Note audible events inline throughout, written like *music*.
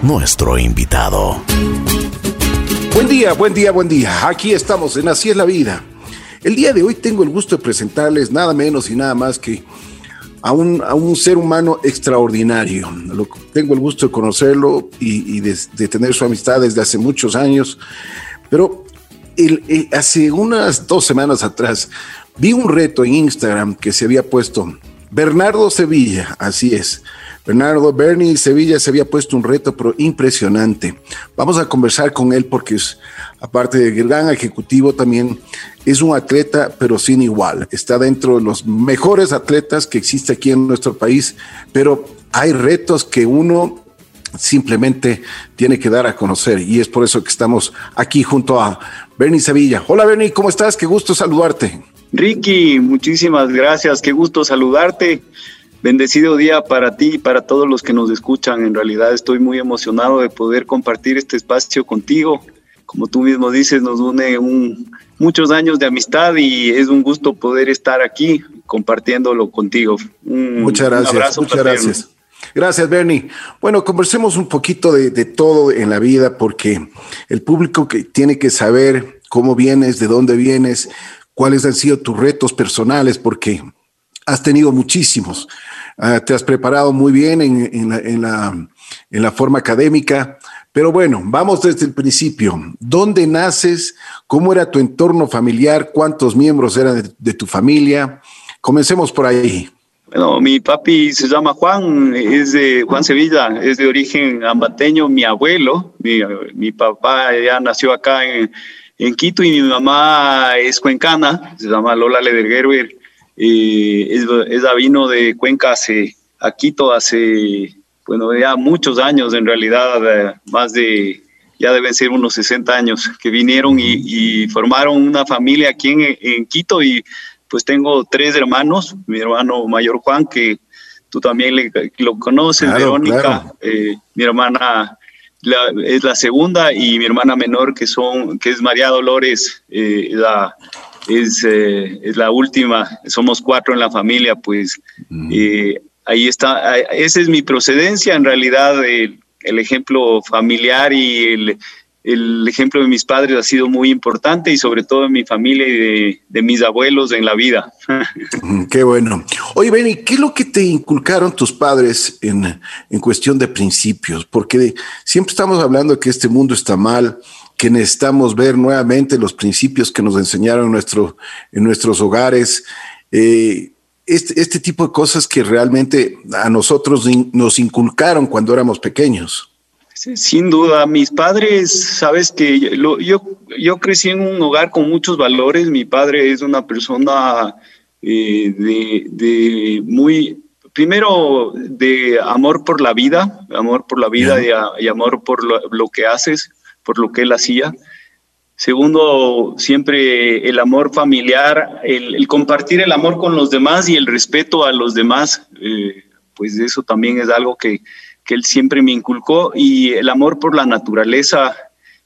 nuestro invitado. Buen día, buen día, buen día. Aquí estamos en Así es la vida. El día de hoy tengo el gusto de presentarles nada menos y nada más que a un, a un ser humano extraordinario. Lo, tengo el gusto de conocerlo y, de, tener su amistad desde hace muchos años. Pero hace unas dos semanas atrás vi un reto en Instagram que se había puesto Bernardo Sevilla, así es. Bernardo Bernie Sevilla se había puesto un reto pero impresionante. Vamos a conversar con él porque es, aparte de gran ejecutivo, también es un atleta pero sin igual. Está dentro de los mejores atletas que existe aquí en nuestro país, pero hay retos que uno simplemente tiene que dar a conocer y es por eso que estamos aquí junto a Bernie Sevilla. Hola Bernie, ¿cómo estás? Qué gusto saludarte. Ricky, muchísimas gracias, qué gusto saludarte. Bendecido día para ti y para todos los que nos escuchan. En realidad estoy muy emocionado de poder compartir este espacio contigo. Como tú mismo dices, nos une un, muchos años de amistad y es un gusto poder estar aquí compartiéndolo contigo. muchas gracias, muchas gracias. Gracias, Bernie. Bueno, conversemos un poquito de, de, todo en la vida porque el público que tiene que saber cómo vienes, de dónde vienes, cuáles han sido tus retos personales, porque has tenido muchísimos. Ah, te has preparado muy bien en, la, en, la, forma académica, pero bueno, vamos desde el principio. ¿Dónde naces? ¿Cómo era tu entorno familiar? ¿Cuántos miembros eran de, tu familia? Comencemos por ahí. Bueno, mi papi se llama Juan, es de Juan Sevilla, es de origen ambateño, mi abuelo, mi, mi papá ya nació acá en, en Quito y mi mamá es cuencana, se llama Lola Ledergerber. Eh, ella vino de Cuenca hace, a Quito hace, bueno, ya muchos años en realidad, eh, más de, ya deben ser unos 60 años, que vinieron y, formaron una familia aquí en, Quito y pues tengo tres hermanos, mi hermano mayor Juan, que tú también lo conoces, Verónica, eh, mi hermana es la segunda y mi hermana menor que son que es María Dolores eh, la, es, eh, es, la última somos cuatro en la familia pues mm. eh, ahí está esa es mi procedencia en realidad el, el ejemplo familiar y el, el ejemplo de mis padres ha sido muy importante y sobre todo de mi familia y de, mis abuelos en la vida. *laughs* Qué bueno. Oye, Benny, ¿qué es lo que te inculcaron tus padres en, en cuestión de principios? Porque siempre estamos hablando de que este mundo está mal, que necesitamos ver nuevamente los principios que nos enseñaron en, nuestro, en nuestros hogares. Eh, este, este tipo de cosas que realmente a nosotros nos inculcaron cuando éramos pequeños. Sin duda, mis padres, sabes que yo, yo crecí en un hogar con muchos valores. Mi padre es una persona eh, de, muy, primero, de amor por la vida, amor por la vida y, amor por lo, que haces, por lo que él hacía. Segundo, siempre el amor familiar, el, compartir el amor con los demás y el respeto a los demás, eh, pues eso también es algo que, que él siempre me inculcó y el amor por la naturaleza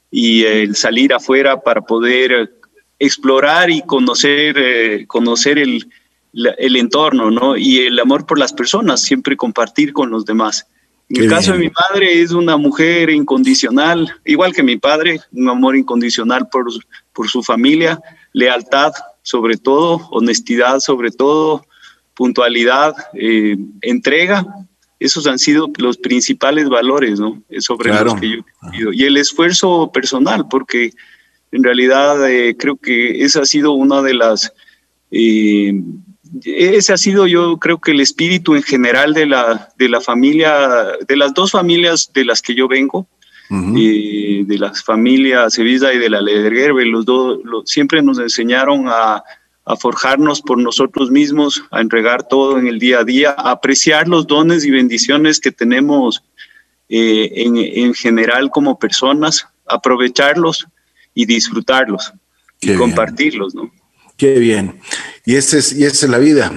y el salir afuera para poder explorar y conocer, eh, conocer el, el, entorno, ¿no? Y el amor por las personas, siempre compartir con los demás. En el caso de mi madre es una mujer incondicional, igual que mi padre, un amor incondicional por, por su familia, lealtad sobre todo, honestidad sobre todo, puntualidad, eh, entrega. Esos han sido los principales valores, ¿no? Sobre los que yo he Y el esfuerzo personal, porque en realidad eh, creo que esa ha sido una de las... Eh, ese ha sido yo creo que el espíritu en general de la, de la familia, de las dos familias de las que yo vengo, eh, de las familias Sevilla y de la Ledergerbe, los dos siempre nos enseñaron a, a forjarnos por nosotros mismos, a entregar todo en el día a día, a apreciar los dones y bendiciones que tenemos eh, en, general como personas, aprovecharlos y disfrutarlos y compartirlos, ¿no? Qué bien. Y esa es, y esa es la vida.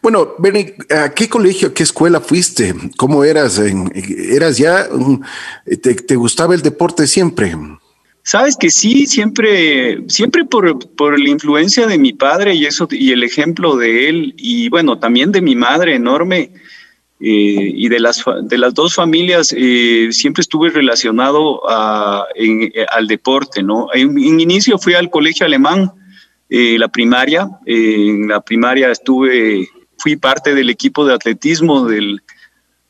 Bueno, Benny, ¿a qué colegio, a qué escuela fuiste? ¿Cómo eras? ¿Eras ya, te, te gustaba el deporte siempre? Sabes que sí, siempre, siempre por, por, la influencia de mi padre y eso, y el ejemplo de él, y bueno, también de mi madre enorme, eh, y de las, de las dos familias eh, siempre estuve relacionado a, al deporte, ¿no? En, inicio fui al colegio alemán, eh, la primaria, en la primaria estuve, fui parte del equipo de atletismo del,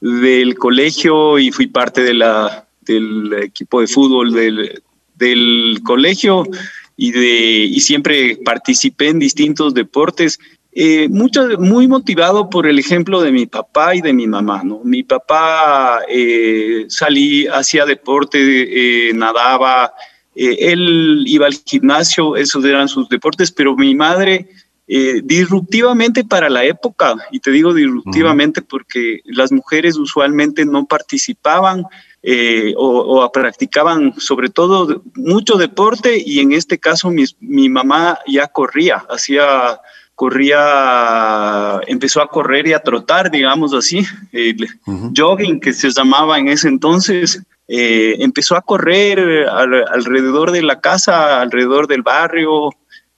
del colegio y fui parte de la, del equipo de fútbol del, del colegio y, de, y siempre participé en distintos deportes eh, mucho, muy motivado por el ejemplo de mi papá y de mi mamá. ¿no? Mi papá eh, salí, hacía deporte, eh, nadaba, él iba al gimnasio, esos eran sus deportes, pero mi madre, disruptivamente para la época, y te digo disruptivamente porque las mujeres usualmente no participaban o, o, practicaban sobre todo mucho deporte y en este caso mi, mi mamá ya corría, hacía corría, empezó a correr y a trotar, digamos así, el jogging que se llamaba en ese entonces, eh, empezó a correr alrededor de la casa, alrededor del barrio.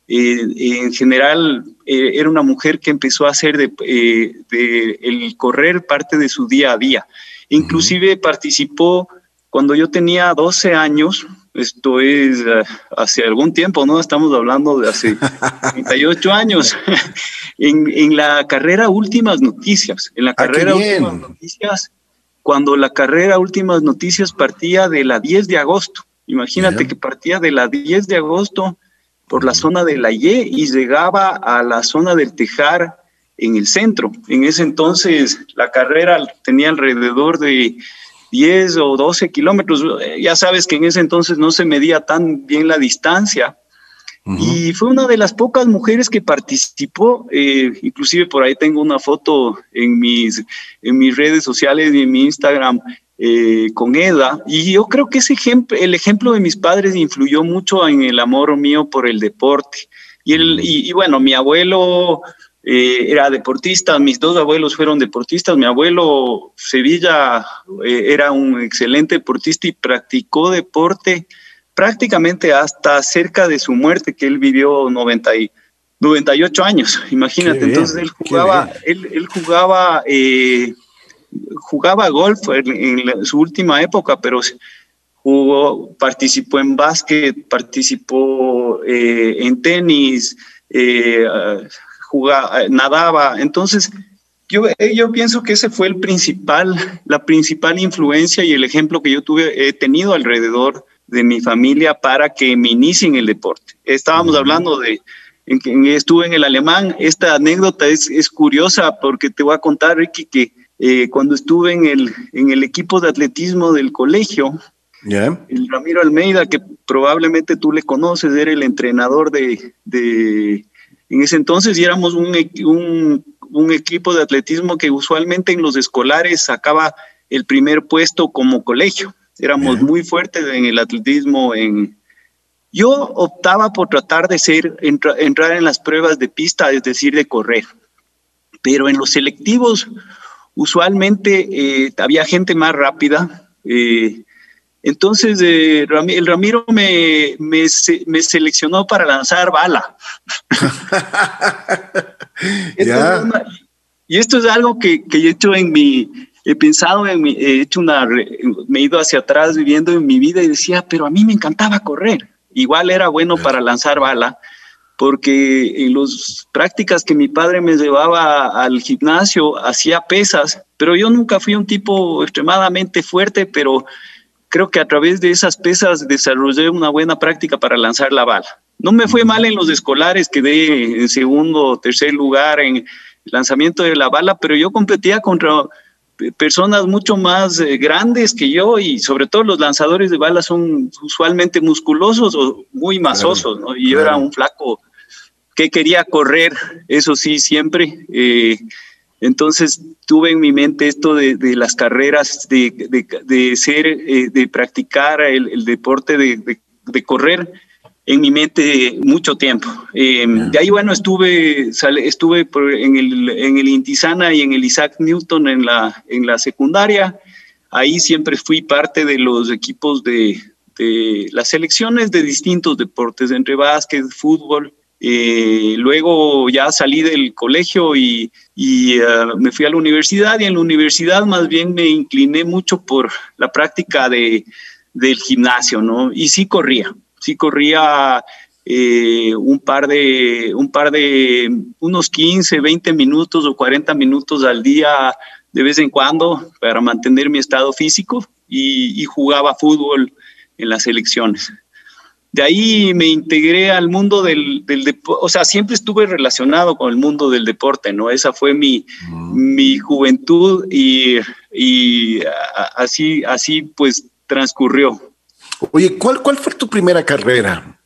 Eh, en general, eh, era una mujer que empezó a hacer de, el correr parte de su día a día. Inclusive participó cuando yo tenía 12 años, esto es eh, hace algún tiempo, ¿no? Estamos hablando de hace *laughs* 38 años, *laughs* en, en, la carrera Últimas Noticias. En la ah, carrera Últimas Noticias, cuando la carrera Últimas Noticias partía de la 10 de agosto. Imagínate que partía de la 10 de agosto por la zona de la Y y llegaba a la zona del Tejar en el centro. En ese entonces la carrera tenía alrededor de 10 o 12 kilómetros. Ya sabes que en ese entonces no se medía tan bien la distancia. Y fue una de las pocas mujeres que participó, eh, inclusive por ahí tengo una foto en mis, en mis redes sociales y en mi Instagram eh, con Eda. Y yo creo que ese ejemplo, el ejemplo de mis padres influyó mucho en el amor mío por el deporte. Y, el, y bueno, mi abuelo eh, era deportista, mis dos abuelos fueron deportistas, mi abuelo Sevilla eh, era un excelente deportista y practicó deporte prácticamente hasta cerca de su muerte, que él vivió 90 y, 98 años, *laughs* imagínate, entonces él jugaba, él, jugaba, eh, jugaba golf en, su última época, pero jugó, participó en básquet, participó en tenis, jugaba, eh, nadaba. Entonces, yo, eh, yo pienso que ese fue el principal, la principal influencia y el ejemplo que yo tuve, he tenido alrededor de mi familia para que me inicien el deporte. Estábamos hablando de, en que estuve en el alemán, esta anécdota es, es curiosa porque te voy a contar, Ricky, que eh, cuando estuve en el, en el equipo de atletismo del colegio, el Ramiro Almeida, que probablemente tú le conoces, era el entrenador de, de en ese entonces éramos un, un, equipo de atletismo que usualmente en los escolares sacaba el primer puesto como colegio. Éramos muy fuertes en el atletismo. En... Yo optaba por tratar de ser, entrar en las pruebas de pista, es decir, de correr. Pero en los selectivos, usualmente eh, había gente más rápida. Eh, entonces, eh, el Ramiro me, me, seleccionó para lanzar bala. *laughs* y esto es algo que, que, he hecho en mi, he pensado en mi, he hecho una, me he ido hacia atrás viviendo en mi vida y decía, pero a mí me encantaba correr. Igual era bueno para lanzar bala, porque en las prácticas que mi padre me llevaba al gimnasio hacía pesas, pero yo nunca fui un tipo extremadamente fuerte, pero creo que a través de esas pesas desarrollé una buena práctica para lanzar la bala. No me fue mal en los escolares, quedé en segundo o tercer lugar en lanzamiento de la bala, pero yo competía contra personas mucho más eh, grandes que yo y sobre todo los lanzadores de balas son usualmente musculosos o muy masosos, ¿no? Y yo era un flaco que quería correr, eso sí, siempre. Eh, entonces tuve en mi mente esto de, las carreras, de, ser, eh, de practicar el, deporte de, correr en mi mente mucho tiempo. Em, de ahí, bueno, estuve, estuve en, el, en el Intisana y en el Isaac Newton en la, en la secundaria. Ahí siempre fui parte de los equipos de, las selecciones de distintos deportes, entre básquet, fútbol. Eh, luego ya salí del colegio y, y me fui a la universidad y en la universidad más bien me incliné mucho por la práctica de, del gimnasio, ¿no? Y sí corría, sí corría eh, un par de, un par de, unos 15, 20 minutos o 40 minutos al día de vez en cuando para mantener mi estado físico y, jugaba fútbol en las elecciones. De ahí me integré al mundo del, deporte, o sea, siempre estuve relacionado con el mundo del deporte, ¿no? Esa fue mi, mm. mi juventud y, y así, así pues transcurrió. Oye, ¿cuál, cuál fue tu primera carrera?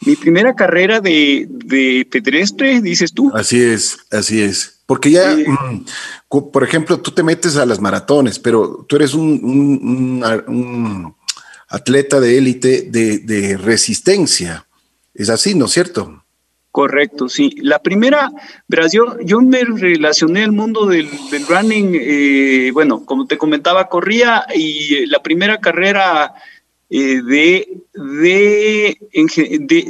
Mi primera carrera de, de pedestre, dices tú. Así es, así es. Porque ya, mm, por ejemplo, tú te metes a las maratones, pero tú eres un, atleta de élite de, resistencia. Es así, ¿no es cierto? Correcto, sí. La primera, verás, yo, yo me relacioné al mundo del, running, eh, bueno, como te comentaba, corría y la primera carrera eh, de, de,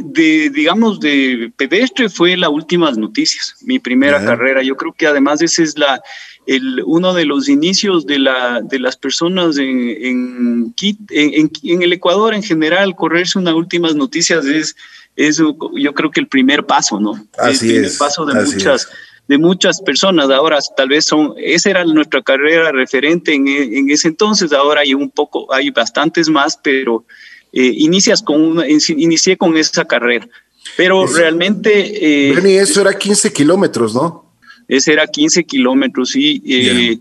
de, digamos, de pedestre fue las últimas noticias, mi primera carrera. Yo creo que además ese es la, el, uno de los inicios de, la, de las personas en, en, en, el Ecuador en general, correrse unas últimas noticias es, es yo creo que el primer paso, ¿no? Así el primer paso de muchas de muchas personas. Ahora tal vez son, esa era nuestra carrera referente en, en ese entonces, ahora hay un poco, hay bastantes más, pero eh, inicias con una, inicié con esa carrera. Pero realmente... Eh, eso era 15 kilómetros, ¿no? Ese era 15 kilómetros, sí. Eh,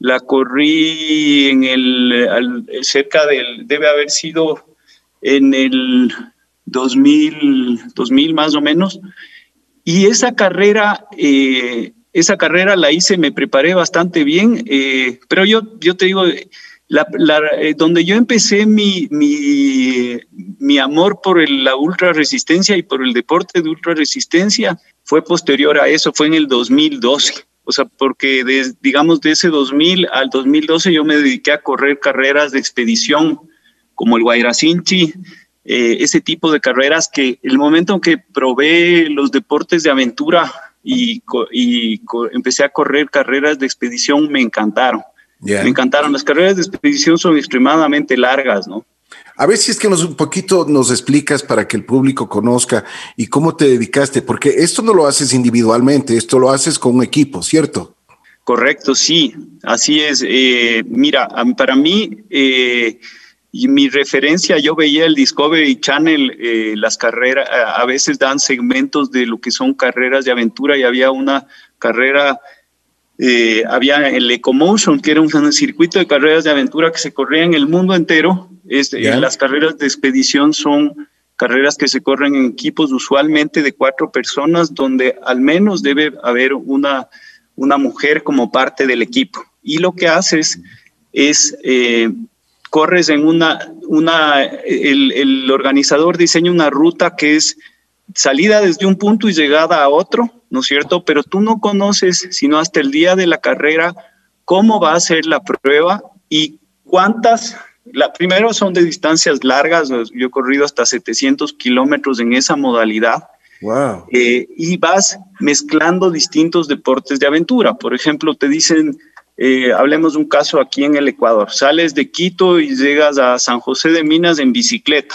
la corrí en el, cerca del, debe haber sido en el 2000, 2000 más o menos. Y esa carrera, eh, esa carrera la hice, me preparé bastante bien, eh, pero yo, yo te digo, la, eh, donde yo empecé mi, mi, mi amor por la ultra resistencia y por el deporte de ultra resistencia fue posterior a eso, fue en el 2012. O sea, porque digamos de ese 2000 al 2012 yo me dediqué a correr carreras de expedición como el Guairacinchi, eh, ese tipo de carreras que el momento en que probé los deportes de aventura y, empecé a correr carreras de expedición, me encantaron. Me encantaron. Las carreras de expedición son extremadamente largas, ¿no? A ver si es que nos un poquito nos explicas para que el público conozca y cómo te dedicaste, porque esto no lo haces individualmente, esto lo haces con un equipo, ¿cierto? Correcto, sí, así es. Eh, mira, para mí eh, y mi referencia, yo veía el Discovery Channel, eh, las carreras, a veces dan segmentos de lo que son carreras de aventura y había una carrera, eh, había el Ecomotion, que era un, circuito de carreras de aventura que se corría en el mundo entero. Este, las carreras de expedición son carreras que se corren en equipos usualmente de cuatro personas, donde al menos debe haber una, una mujer como parte del equipo. Y lo que haces es... Eh, corres en una, una el, organizador diseña una ruta que es salida desde un punto y llegada a otro, ¿no es cierto? Pero tú no conoces, sino hasta el día de la carrera, cómo va a ser la prueba y cuántas, la, primero son de distancias largas, yo he corrido hasta 700 kilómetros en esa modalidad. Wow. Eh, y vas mezclando distintos deportes de aventura. Por ejemplo, te dicen, eh, hablemos de un caso aquí en el Ecuador. Sales de Quito y llegas a San José de Minas en bicicleta.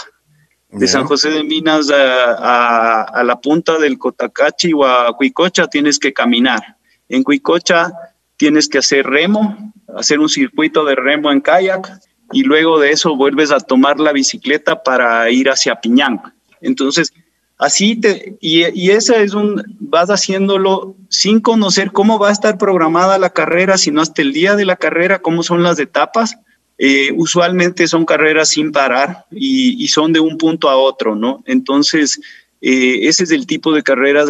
De San José de Minas a, la punta del Cotacachi o a Cuicocha tienes que caminar. En Cuicocha tienes que hacer remo, hacer un circuito de remo en kayak y luego de eso vuelves a tomar la bicicleta para ir hacia Piñán. Entonces, Así te, y, y ese es un, vas haciéndolo sin conocer cómo va a estar programada la carrera, sino hasta el día de la carrera, cómo son las etapas. Eh, usualmente son carreras sin parar y, son de un punto a otro, ¿no? Entonces, eh, ese es el tipo de carreras.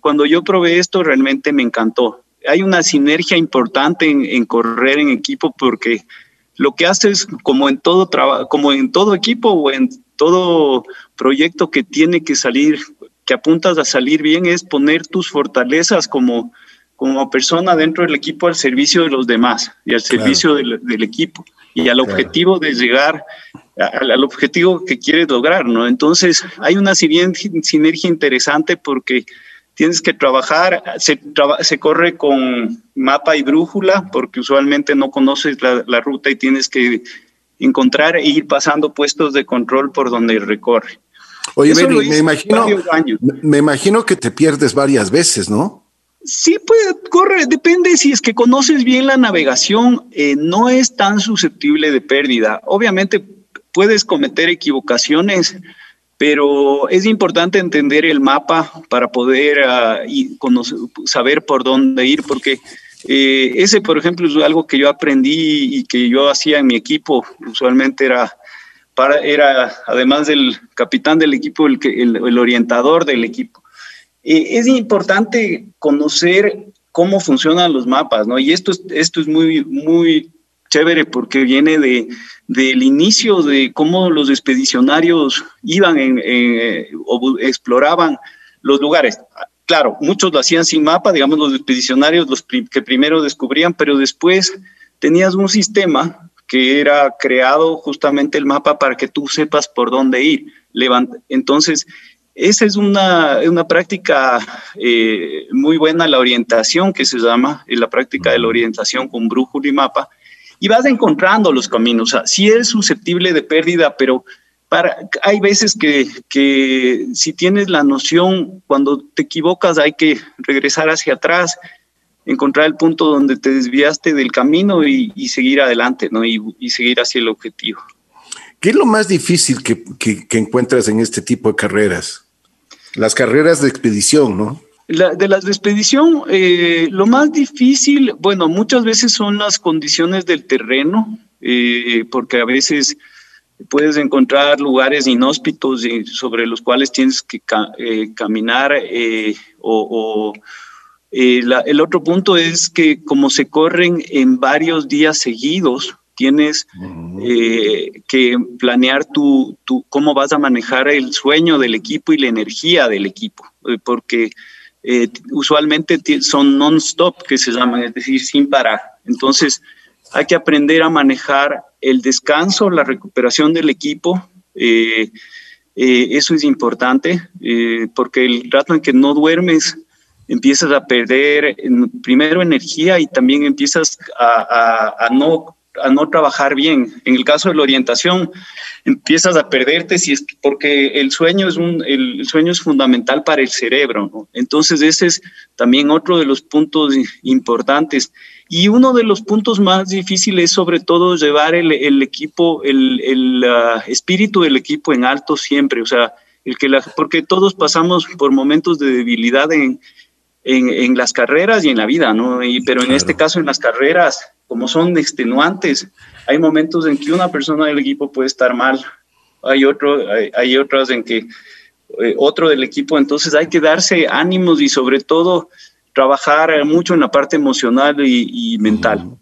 Cuando yo probé esto, realmente me encantó. Hay una sinergia importante en, en correr en equipo porque lo que haces, como en todo trabajo, como en todo equipo o en todo proyecto que tiene que salir, que apuntas a salir bien, es poner tus fortalezas como, como persona dentro del equipo al servicio de los demás y al servicio del, equipo y al objetivo de llegar al, objetivo que quieres lograr, ¿no? Entonces, hay una sinergia interesante porque tienes que trabajar, se, se corre con mapa y brújula, porque usualmente no conoces la, ruta y tienes que encontrar e ir pasando puestos de control por donde recorre. Oye, me imagino, me imagino que te pierdes varias veces, ¿no? Sí, puede, corre, depende si es que conoces bien la navegación, eh, no es tan susceptible de pérdida. Obviamente puedes cometer equivocaciones, pero es importante entender el mapa para poder ah, y saber por dónde ir, porque eh, ese, por ejemplo, es algo que yo aprendí y que yo hacía en mi equipo. Usualmente era, para, era además del capitán del equipo, el, orientador del equipo. Eh, es importante conocer cómo funcionan los mapas, ¿no? Y esto es, esto es muy, muy chévere porque viene de, del inicio de cómo los expedicionarios iban en, o exploraban los lugares. Claro, muchos lo hacían sin mapa, digamos los expedicionarios, los que primero descubrían, pero después tenías un sistema que era creado justamente el mapa para que tú sepas por dónde ir. Entonces, esa es una, una práctica eh, muy buena, la orientación que se llama, la práctica de la orientación con brújula y mapa, y vas encontrando los caminos. O sea, sí es susceptible de pérdida, pero para, hay veces que, que si tienes la noción, cuando te equivocas hay que regresar hacia atrás, encontrar el punto donde te desviaste del camino y, seguir adelante, ¿no? Y, seguir hacia el objetivo. ¿Qué es lo más difícil que, que, que encuentras en este tipo de carreras? Las carreras de expedición, ¿no? de las de expedición, eh, lo más difícil, bueno, muchas veces son las condiciones del terreno, eh, porque a veces puedes encontrar lugares inhóspitos sobre los cuales tienes que eh, caminar o, el otro punto es que como se corren en varios días seguidos, tienes que planear tu, tu, cómo vas a manejar el sueño del equipo y la energía del equipo, porque eh, usualmente son non-stop, que se llaman, es decir, sin parar. Entonces, hay que aprender a manejar el descanso, la recuperación del equipo. Eh, eh, eso es importante, porque el rato en que no duermes, empiezas a perder primero energía y también empiezas a no a no trabajar bien. En el caso de la orientación, empiezas a perderte si es porque el sueño es un el, sueño es fundamental para el cerebro, Entonces ese es también otro de los puntos importantes y uno de los puntos más difíciles sobre todo llevar el, equipo el, el espíritu del equipo en alto siempre, o sea, el que la, porque todos pasamos por momentos de debilidad en, en, las carreras y en la vida, ¿no? Y, pero en este caso en las carreras como son extenuantes, hay momentos en que una persona del equipo puede estar mal, hay, otro, hay, otras en que eh, otro del equipo, entonces hay que darse ánimos y sobre todo trabajar mucho en la parte emocional y, mental.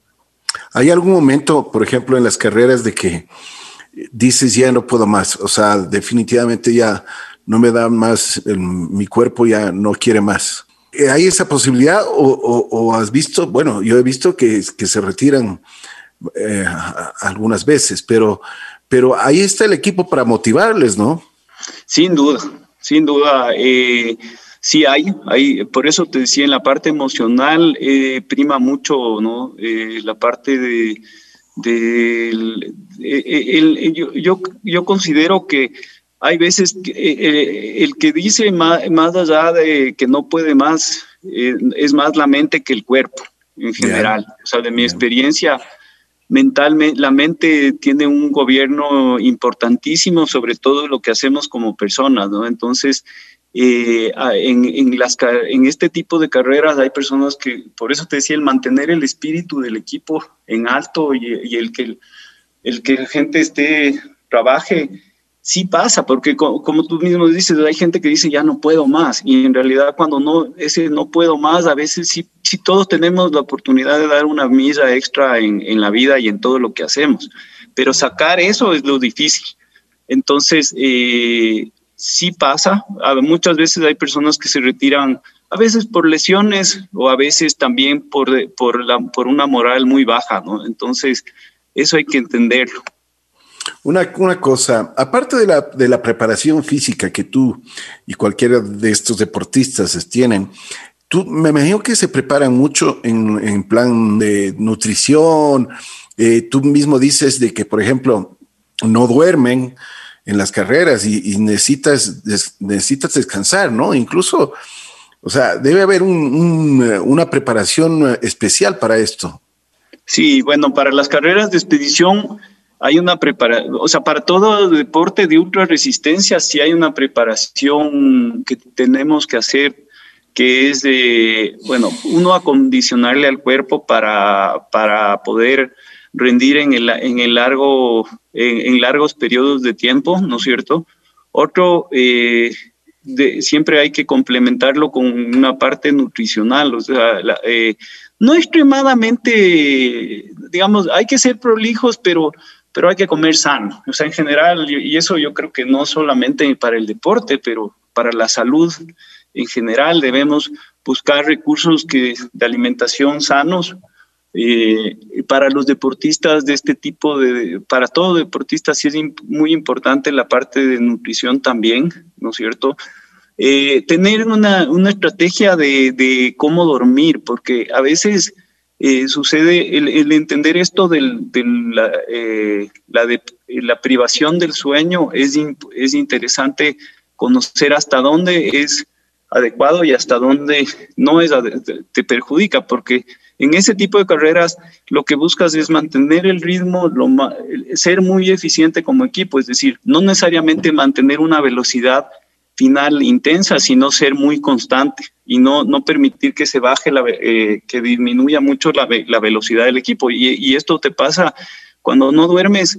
¿Hay algún momento, por ejemplo, en las carreras de que dices ya no puedo más? O sea, definitivamente ya no me da más, mi cuerpo ya no quiere más. Eh, ¿Hay esa posibilidad o, has visto, bueno, yo he visto que, se retiran eh, algunas veces, pero, pero ahí está el equipo para motivarles, ¿no? Sin duda, sin duda. Eh, sí hay, hay, por eso te decía, en la parte emocional eh, prima mucho, ¿no? la parte de, yo, yo, yo considero que hay veces que eh, eh, el que dice más, allá de que no puede más eh, es más la mente que el cuerpo en general. O sea, de mi experiencia mentalmente, la mente tiene un gobierno importantísimo sobre todo lo que hacemos como personas, ¿no? Entonces, en, en, las, en este tipo de carreras hay personas que, por eso te decía, el mantener el espíritu del equipo en alto y, el que el que la gente esté, trabaje sí pasa, porque como, tú mismo dices, hay gente que dice ya no puedo más, y en realidad cuando no, ese no puedo más, a veces sí, todos tenemos la oportunidad de dar una misa extra en, en la vida y en todo lo que hacemos, pero sacar eso es lo difícil. Entonces, eh, sí pasa, muchas veces hay personas que se retiran, a veces por lesiones o a veces también por, por, la, por una moral muy baja, ¿no? Entonces, eso hay que entenderlo. Una, una, cosa, aparte de la, de la preparación física que tú y cualquiera de estos deportistas tienen, tú me imagino que se preparan mucho en, en plan de nutrición. Eh, tú mismo dices de que, por ejemplo, no duermen en las carreras y, necesitas, necesitas descansar, ¿no? Incluso, o sea, debe haber una preparación especial para esto. Sí, bueno, para las carreras de expedición hay una preparación, o sea, para todo deporte de ultra resistencia sí hay una preparación que tenemos que hacer que es de, bueno, uno acondicionarle al cuerpo para, para poder rendir en el, en el largo, en, largos periodos de tiempo, ¿no es cierto? Otro, eh, siempre hay que complementarlo con una parte nutricional, o sea, eh, no extremadamente, digamos, hay que ser prolijos, pero, pero hay que comer sano, o sea, en general, y eso yo creo que no solamente para el deporte, pero para la salud en general debemos buscar recursos que, de alimentación sanos, eh, para los deportistas de este tipo de, para todo deportista sí es muy importante la parte de nutrición también, ¿no es cierto? Eh, tener una, una estrategia de, de, cómo dormir, porque a veces eh, sucede el, entender esto del, de, la, la, de, la privación del sueño, es, es interesante conocer hasta dónde es adecuado y hasta dónde no es, te perjudica, porque en ese tipo de carreras lo que buscas es mantener el ritmo, lo, ser muy eficiente como equipo, es decir, no necesariamente mantener una velocidad final intensa, sino ser muy constante y no, no permitir que se baje, la, eh, que disminuya mucho la, la, velocidad del equipo. Y, esto te pasa cuando no duermes,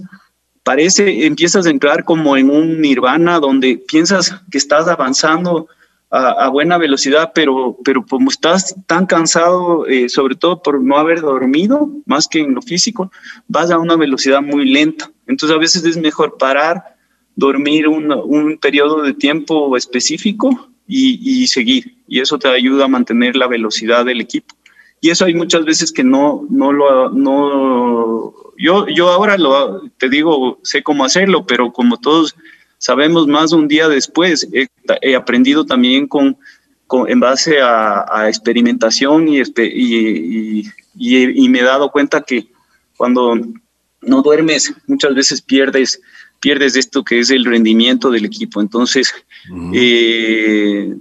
parece, empiezas a entrar como en un nirvana donde piensas que estás avanzando a, buena velocidad, pero, pero como estás tan cansado, eh, sobre todo por no haber dormido, más que en lo físico, vas a una velocidad muy lenta. Entonces a veces es mejor parar, dormir un, un periodo de tiempo específico y, y, seguir. Y eso te ayuda a mantener la velocidad del equipo. Y eso hay muchas veces que no, no lo, no, yo, yo ahora lo, te digo, sé cómo hacerlo, pero como todos sabemos más un día después. He, aprendido también con, en base a, experimentación y, y, y, me he dado cuenta que cuando no duermes, muchas veces pierdes, pierdes esto que es el rendimiento del equipo. Entonces, eh,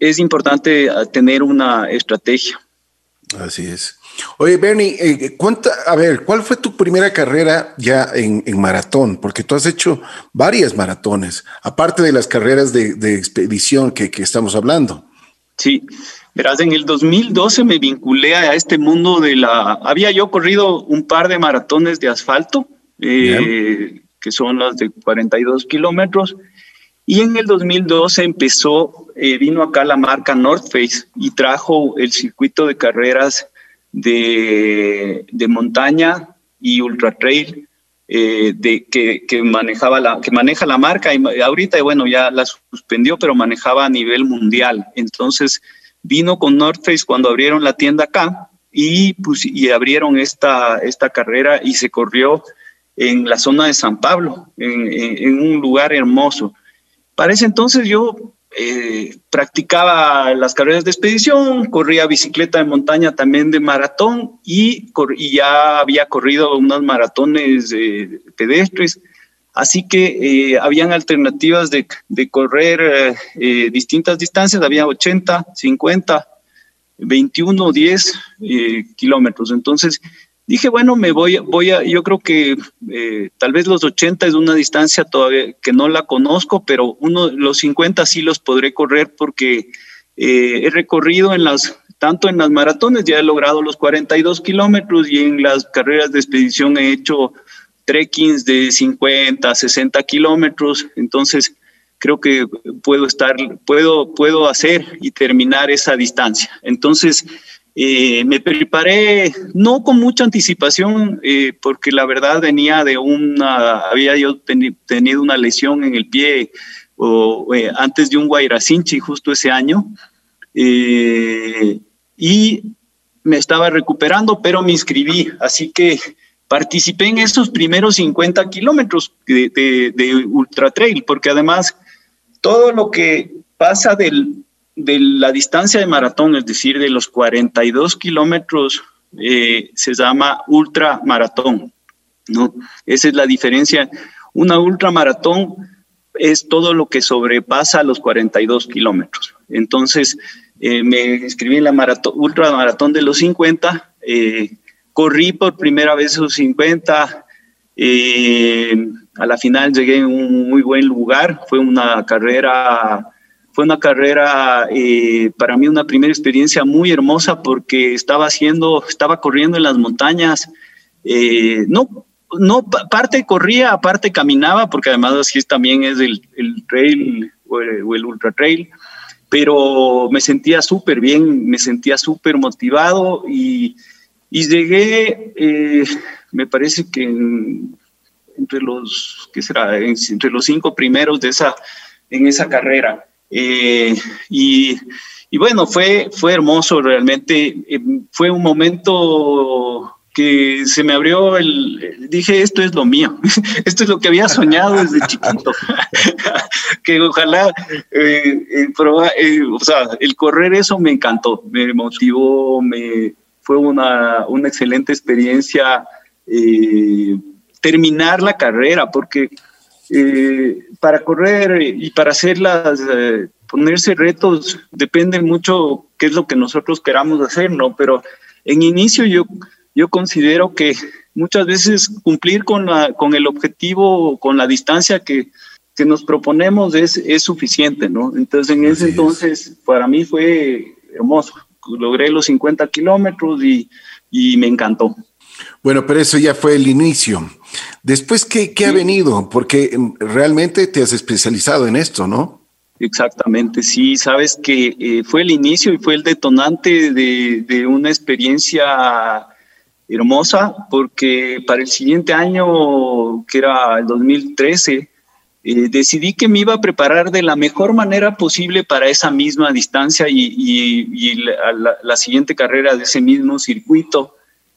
es importante tener una estrategia. Así es. Oye, Bernie, eh, cuenta, a ver, ¿cuál fue tu primera carrera ya en, maratón? Porque tú has hecho varias maratones, aparte de las carreras de, expedición que, estamos hablando. Sí, verás, en el 2012 me vinculé a este mundo de la... Había yo corrido un par de maratones de asfalto, eh, que son las de 42 kilómetros, y en el 2012 empezó, eh, vino acá la marca North Face y trajo el circuito de carreras de, de montaña y ultra trail eh, de, que, que, manejaba la, que maneja la marca y ahorita, bueno, ya la suspendió, pero manejaba a nivel mundial. Entonces vino con North Face cuando abrieron la tienda acá y, pues, y abrieron esta, esta carrera y se corrió en la zona de San Pablo, en, en un lugar hermoso. Para ese entonces yo eh, practicaba las carreras de expedición, corría bicicleta de montaña también de maratón y, ya había corrido unas maratones pedestres. Así que eh, habían alternativas de, correr eh, distintas distancias, había 80, 50, 21, 10 kilómetros. Entonces dije, bueno, me voy, voy a, yo creo que eh, tal vez los 80 es una distancia todavía que no la conozco, pero uno, los 50 sí los podré correr porque eh, he recorrido en las, tanto en las maratones, ya he logrado los 42 kilómetros y en las carreras de expedición he hecho trekkings de 50, 60 kilómetros, entonces creo que puedo estar, puedo, puedo hacer y terminar esa distancia. Entonces, eh, me preparé no con mucha anticipación, eh, porque la verdad venía de una, había yo tenido una lesión en el pie eh, antes de un Guairacinchi justo ese año, y me estaba recuperando, pero me inscribí, así que participé en esos primeros 50 kilómetros de, de, ultra trail, porque además todo lo que pasa del, de la distancia de maratón, es decir, de los 42 kilómetros, eh, se llama ultramaratón. ¿no? Esa es la diferencia. Una ultramaratón es todo lo que sobrepasa los 42 kilómetros. Entonces, eh, me inscribí en la maratón, ultramaratón de los 50, eh, corrí por primera vez esos 50, a la final llegué en un muy buen lugar, fue una carrera fue una carrera, eh, para mí una primera experiencia muy hermosa porque estaba haciendo, estaba corriendo en las montañas. Eh, no, no, parte corría, aparte caminaba, porque además así también es el, el trail o el, ultra trail, pero me sentía súper bien, me sentía súper motivado y, y llegué, eh, me parece que entre los, ¿qué será? Entre los cinco primeros de esa, en esa carrera. Eh, y, bueno, fue, fue hermoso realmente. Eh, fue un momento que se me abrió el, dije, esto es lo mío, *laughs* esto es lo que había soñado desde *laughs* chiquito, *laughs* que ojalá, eh, o sea, el correr eso me encantó, me motivó, me, fue una, una excelente experiencia terminar la carrera, porque eh, para correr y para hacerlas, eh, ponerse retos, depende mucho qué es lo que nosotros queramos hacer, ¿no? Pero en inicio yo, yo considero que muchas veces cumplir con, la, con el objetivo, con la distancia que, que nos proponemos es, es suficiente, ¿no? Entonces en ese entonces para mí fue hermoso. Logré los 50 kilómetros y, y me encantó. Bueno, pero eso ya fue el inicio. Después, ¿qué, ha venido? Porque em, realmente te has especializado en esto, ¿no? Exactamente, sí, sabes que eh, fue el inicio y fue el detonante de, una experiencia hermosa, porque para el siguiente año, que era el 2013, eh, decidí que me iba a preparar de la mejor manera posible para esa misma distancia y, la, siguiente carrera de ese mismo circuito.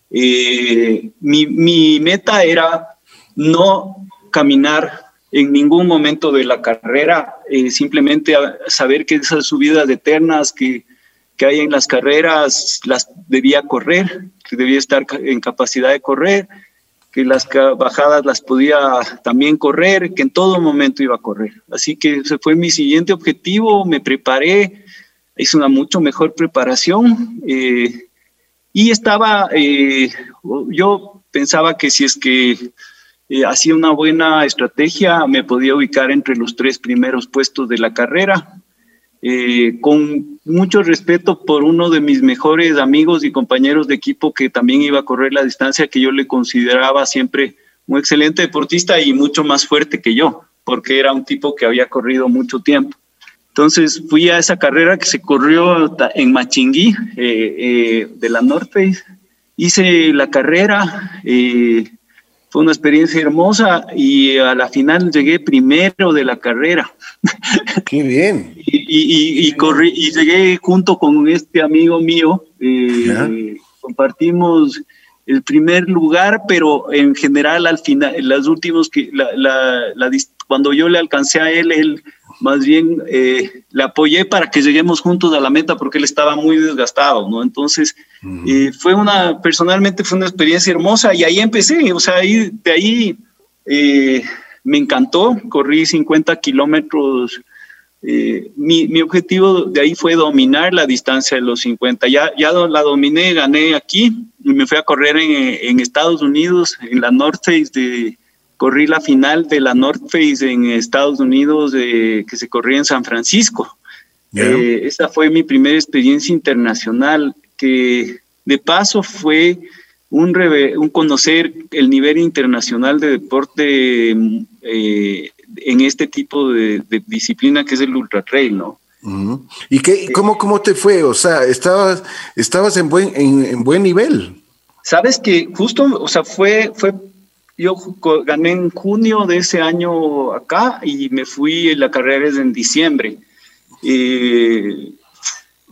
Eh, mi, meta era no caminar en ningún momento de la carrera, eh, simplemente saber que esas subidas eternas que, que hay en las carreras las debía correr, que debía estar en capacidad de correr, que las bajadas las podía también correr, que en todo momento iba a correr. Así que ese fue mi siguiente objetivo, me preparé, hice una mucho mejor preparación. Eh, y estaba, eh, yo pensaba que si es que eh, hacía una buena estrategia, me podía ubicar entre los tres primeros puestos de la carrera. Eh, con mucho respeto por uno de mis mejores amigos y compañeros de equipo que también iba a correr la distancia que yo le consideraba siempre un excelente deportista y mucho más fuerte que yo, porque era un tipo que había corrido mucho tiempo. Entonces fui a esa carrera que se corrió en Machingui, eh, eh, de la North Face. Hice la carrera, eh, fue una experiencia hermosa y a la final llegué primero de la carrera. Qué bien. *laughs* y, corrí y llegué junto con este amigo mío. compartimos el primer lugar, pero en general al final, las últimos que cuando yo le alcancé a él, él más bien eh, le apoyé para que lleguemos juntos a la meta porque él estaba muy desgastado, ¿no? Entonces, eh, fue una, personalmente fue una experiencia hermosa y ahí empecé, o sea, ahí, de ahí eh, me encantó, corrí 50 kilómetros. Mi, mi, objetivo de ahí fue dominar la distancia de los 50. Ya, ya la dominé, gané aquí y me fui a correr en, en Estados Unidos, en la North Face de, corrí la final de la North Face en Estados Unidos que se corría en San Francisco. Eh, esa fue mi primera experiencia internacional, que de paso fue un, un conocer el nivel internacional de deporte eh, en este tipo de, disciplina que es el ultra trail, ¿no? ¿Y qué, cómo, cómo te fue? O sea, estabas, estabas en buen, en, en buen nivel. Sabes que justo, o sea, fue, fue yo gané en junio de ese año acá y me fui, la carrera es en diciembre. Eh,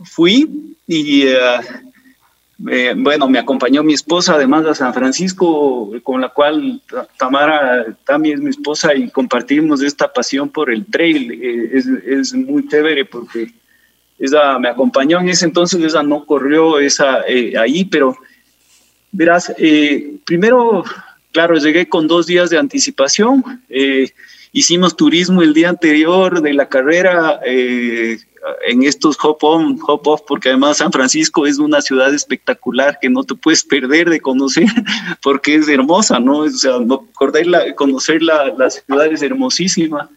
fui y eh, bueno, me acompañó mi esposa además a San Francisco, con la cual Tamara también es mi esposa y compartimos esta pasión por el trail. Eh, es, es, muy chévere porque ella me acompañó en ese entonces, ella no corrió esa, eh, ahí, pero verás, eh, primero, claro, llegué con dos días de anticipación. hicimos turismo el día anterior de la carrera en estos hop on, hop off, porque además San Francisco es una ciudad espectacular que no te puedes perder de conocer, *laughs* porque es hermosa, ¿no? O sea, no, conocer la, la ciudad es hermosísima.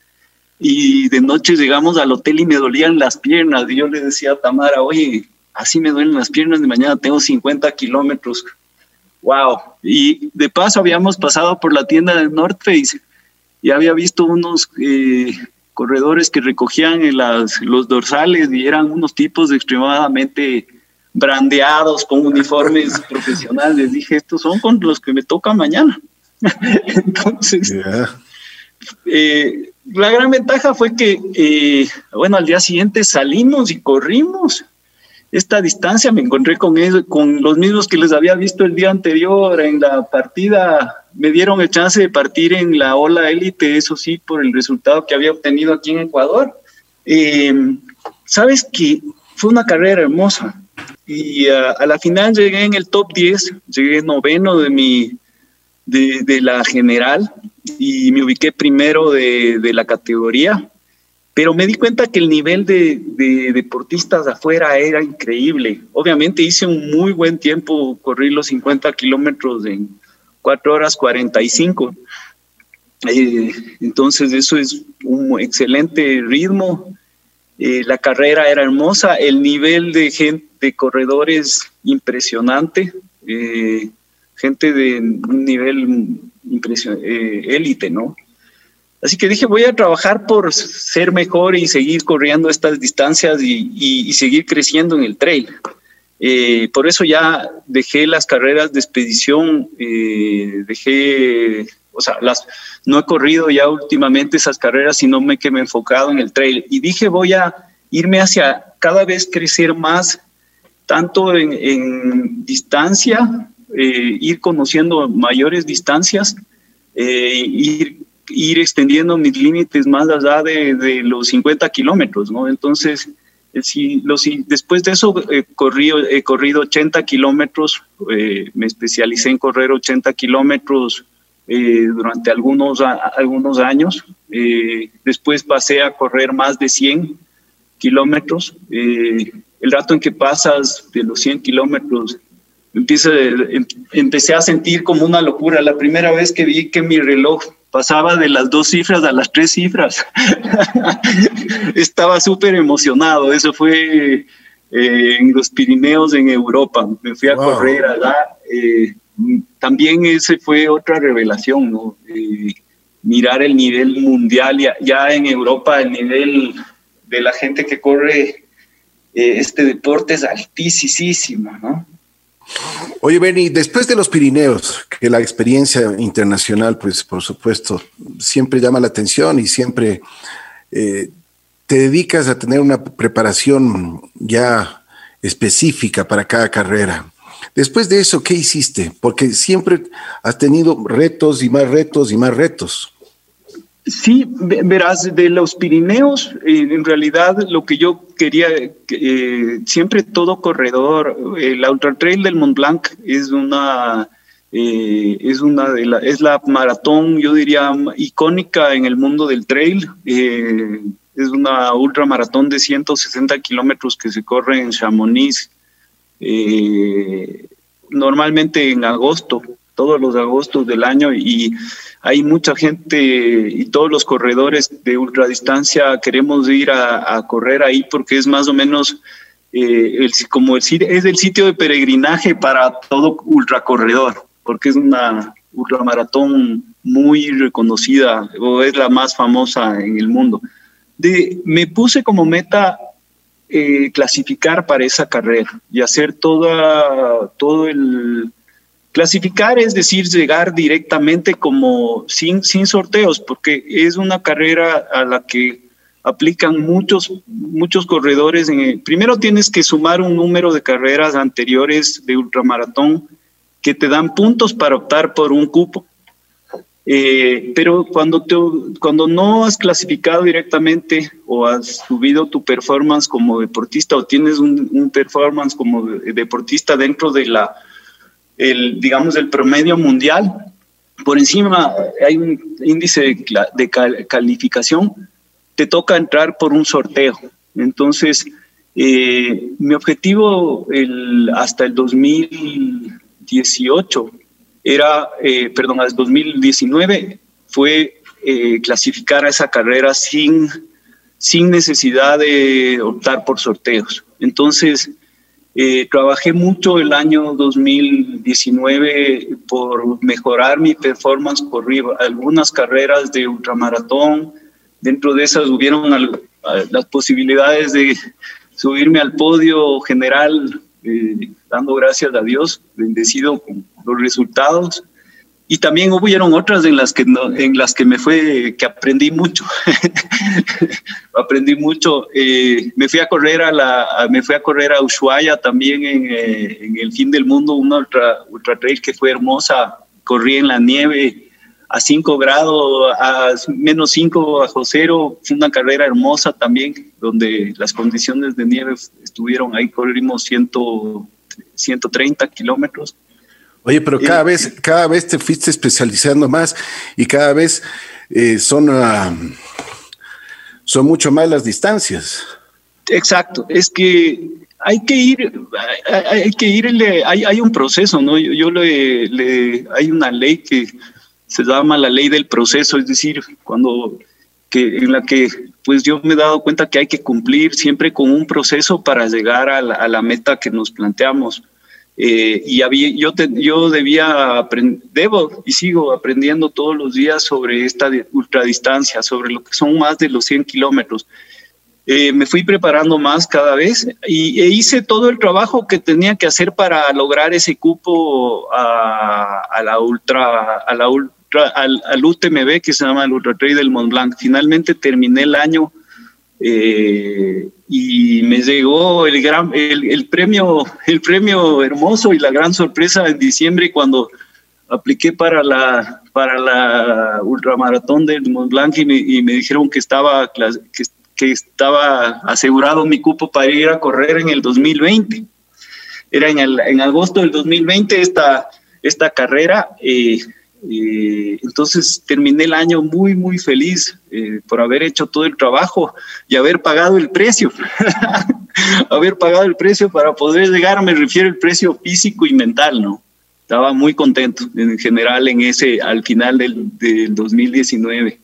Y de noche llegamos al hotel y me dolían las piernas. Yo le decía a Tamara, oye, así me duelen las piernas, de mañana tengo 50 kilómetros. ¡Wow! Y de paso habíamos pasado por la tienda de North Face y había visto unos eh, corredores que recogían las, los dorsales y eran unos tipos extremadamente brandeados con uniformes *laughs* profesionales. Dije, estos son con los que me toca mañana. *laughs* Entonces, eh, la gran ventaja fue que, eh, bueno, al día siguiente salimos y corrimos esta distancia. Me encontré con, con los mismos que les había visto el día anterior en la partida me dieron el chance de partir en la ola élite, eso sí, por el resultado que había obtenido aquí en Ecuador. Eh, Sabes que fue una carrera hermosa y uh, a la final llegué en el top 10, llegué noveno de mi de, de la general y me ubiqué primero de, de, la categoría, pero me di cuenta que el nivel de, de, deportistas afuera era increíble. Obviamente hice un muy buen tiempo, corrí los 50 kilómetros en 4 horas 45. Eh, entonces eso es un excelente ritmo. Eh, la carrera era hermosa, el nivel de gente, de corredores impresionante, eh, gente de un nivel élite, ¿no? Así que dije, voy a trabajar por ser mejor y seguir corriendo estas distancias y, seguir creciendo en el trail. Eh, por eso ya dejé las carreras de expedición, eh, dejé, o sea, las, no he corrido ya últimamente esas carreras, sino me que me he enfocado en el trail. Y dije, voy a irme hacia cada vez crecer más, tanto en, distancia, eh, ir conociendo mayores distancias, ir, ir extendiendo mis límites más allá de, de los 50 kilómetros, ¿no? Entonces, eh, si, después de eso eh, corrí, he corrido 80 kilómetros, eh, me especialicé en correr 80 kilómetros durante algunos, algunos años. después pasé a correr más de 100 kilómetros. el rato en que pasas de los 100 kilómetros, em, empecé a sentir como una locura. La primera vez que vi que mi reloj pasaba de las dos cifras a las tres cifras. *laughs* Estaba súper emocionado. Eso fue eh, en los Pirineos, en Europa. Me fui a correr allá. Eh, también ese fue otra revelación, ¿no? Eh, mirar el nivel mundial, ya, ya, en Europa el nivel de la gente que corre este deporte es altísimo, ¿no? Oye, Benny, después de los Pirineos, que la experiencia internacional, pues por supuesto, siempre llama la atención y siempre eh, te dedicas a tener una preparación ya específica para cada carrera. Después de eso, ¿qué hiciste? Porque siempre has tenido retos y más retos y más retos. Sí, verás, de los Pirineos, eh, en realidad lo que yo quería, eh, siempre todo corredor, eh, la Ultra Trail del Mont Blanc es una, es una de la, es la maratón, yo diría, icónica en el mundo del trail. es una ultramaratón de 160 kilómetros que se corre en Chamonix, normalmente en agosto, todos los agostos del año y hay mucha gente y todos los corredores de ultradistancia queremos ir a, correr ahí porque es más o menos eh, el, como el, es el sitio de peregrinaje para todo ultracorredor, porque es una ultramaratón muy reconocida o es la más famosa en el mundo. De, me puse como meta eh, clasificar para esa carrera y hacer toda, todo el, Clasificar es decir, llegar directamente como sin, sin sorteos, porque es una carrera a la que aplican muchos, muchos corredores. En primero tienes que sumar un número de carreras anteriores de ultramaratón que te dan puntos para optar por un cupo. Eh, pero cuando, te, cuando no has clasificado directamente o has subido tu performance como deportista o tienes un, performance como deportista dentro de la, el, digamos, el promedio mundial, por encima hay un índice de, calificación, te toca entrar por un sorteo. Entonces, eh, mi objetivo el, hasta el 2018 era, eh, perdón, al 2019 fue eh, clasificar a esa carrera sin, sin necesidad de optar por sorteos. Entonces, eh, trabajé mucho el año 2019 por mejorar mi performance, corrí algunas carreras de ultramaratón, dentro de esas hubieron las posibilidades de subirme al podio general eh, dando gracias a Dios, bendecido con los resultados. Y también hubieron otras en las que, en las que me fue, que aprendí mucho. *laughs* aprendí mucho. Eh, me fui a correr a la, me fui a correr a Ushuaia también en, eh, en el fin del mundo, una ultra, ultra trail que fue hermosa. Corrí en la nieve, a 5 grados, a menos 5 bajo cero. Fue una carrera hermosa también, donde las condiciones de nieve estuvieron ahí, corrimos 100, 130 kilómetros. Oye, pero cada, vez, cada vez te fuiste especializando más y cada vez eh, son, ah, son mucho más las distancias. Exacto, es que hay que ir, hay, que irle, hay, hay un proceso, ¿no? Yo, yo le, le, hay una ley que se llama la ley del proceso, es decir, cuando que en la que pues yo me he dado cuenta que hay que cumplir siempre con un proceso para llegar a la, meta que nos planteamos. Eh, y había, yo, yo debía debo y sigo aprendiendo todos los días sobre esta ultradistancia, sobre lo que son más de los 100 kilómetros. Eh, me fui preparando más cada vez y e hice todo el trabajo que tenía que hacer para lograr ese cupo a, la ultra a la al, al, UTMB que se llama el Ultra Trail del Mont Blanc. Finalmente terminé el año eh, y me llegó el gran el, el, premio el premio hermoso y la gran sorpresa en diciembre cuando apliqué para la para la ultramaratón del Mont Blanc y me, y me dijeron que estaba que, que estaba asegurado mi cupo para ir a correr en el 2020. Era en, el, en agosto del 2020 esta, esta carrera. Eh, eh, entonces terminé el año muy, muy feliz eh, por haber hecho todo el trabajo y haber pagado el precio. *laughs* haber pagado el precio para poder llegar, me refiero al precio físico y mental, ¿no? Estaba muy contento en general en ese, al final del, del 2019.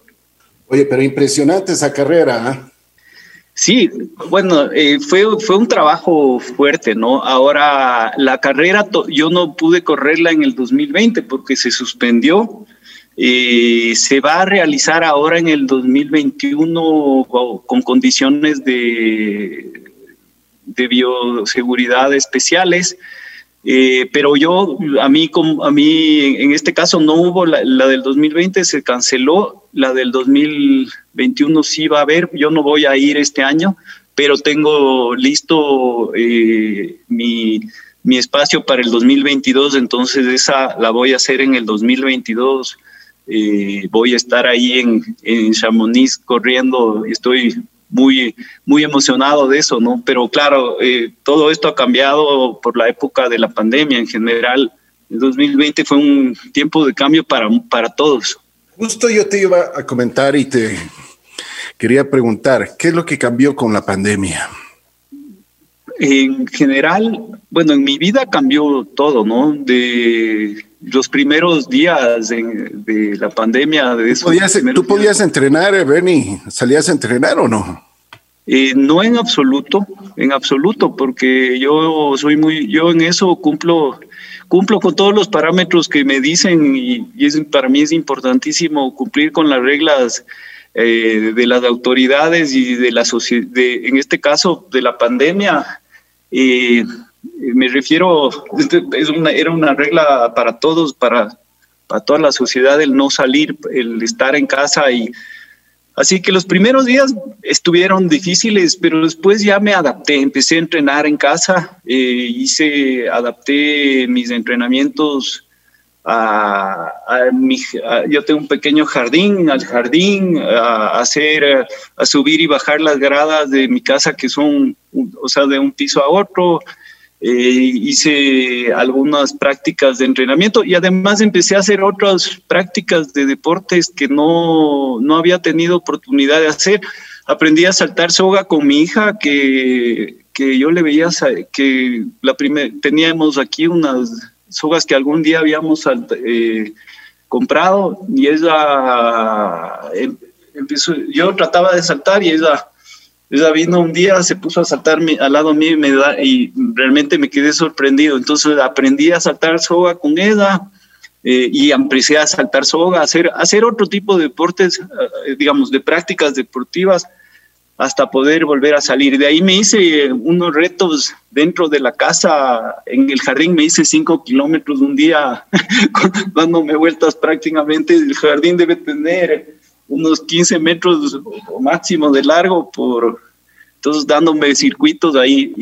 Oye, pero impresionante esa carrera, ¿ah? Sí, bueno, eh, fue, fue un trabajo fuerte, ¿no? Ahora, la carrera yo no pude correrla en el 2020 porque se suspendió. Eh, se va a realizar ahora en el 2021 con condiciones de, de bioseguridad especiales. Eh, pero yo, a mí, a mí, en este caso no hubo la, la, del 2020, se canceló, la del 2021 sí va a haber, yo no voy a ir este año, pero tengo listo eh, mi, mi, espacio para el 2022, entonces esa la voy a hacer en el 2022. Eh, voy a estar ahí en, en Chamonix corriendo, estoy muy, muy emocionado de eso, ¿no? Pero claro, eh, todo esto ha cambiado por la época de la pandemia en general. El 2020 fue un tiempo de cambio para, para todos. Justo yo te iba a comentar y te quería preguntar, ¿qué es lo que cambió con la pandemia? En general, bueno, en mi vida cambió todo, ¿no? De los primeros días de, la pandemia. De ¿Tú podías, ¿Tú podías entrenar, Bernie? ¿Salías a entrenar o no? Eh, no en absoluto, en absoluto, porque yo soy muy, yo en eso cumplo, cumplo con todos los parámetros que me dicen y, es, para mí es importantísimo cumplir con las reglas eh, de las autoridades y de la sociedad, en este caso de la pandemia. Eh, me refiero, es una, era una regla para todos, para, para toda la sociedad, el no salir, el estar en casa y Así que los primeros días estuvieron difíciles, pero después ya me adapté, empecé a entrenar en casa, eh, hice, adapté mis entrenamientos a, mi, yo tengo un pequeño jardín, al jardín, a, hacer, a subir y bajar las gradas de mi casa que son, o sea, de un piso a otro, eh, hice algunas prácticas de entrenamiento y además empecé a hacer otras prácticas de deportes que no, no había tenido oportunidad de hacer. Aprendí a saltar soga con mi hija, que, que yo le veía que la teníamos aquí unas sogas que algún día habíamos eh, comprado y ella em, empezó, yo trataba de saltar y ella ella vino un día, se puso a saltar al lado mío y, realmente me quedé sorprendido. Entonces aprendí a saltar soga con ella eh, y empecé a saltar soga, hacer, hacer otro tipo de deportes, eh, digamos, de prácticas deportivas hasta poder volver a salir. De ahí me hice unos retos dentro de la casa, en el jardín me hice cinco kilómetros un día, *laughs* dándome vueltas prácticamente. El jardín debe tener unos 15 metros o máximo de largo, por entonces dándome circuitos ahí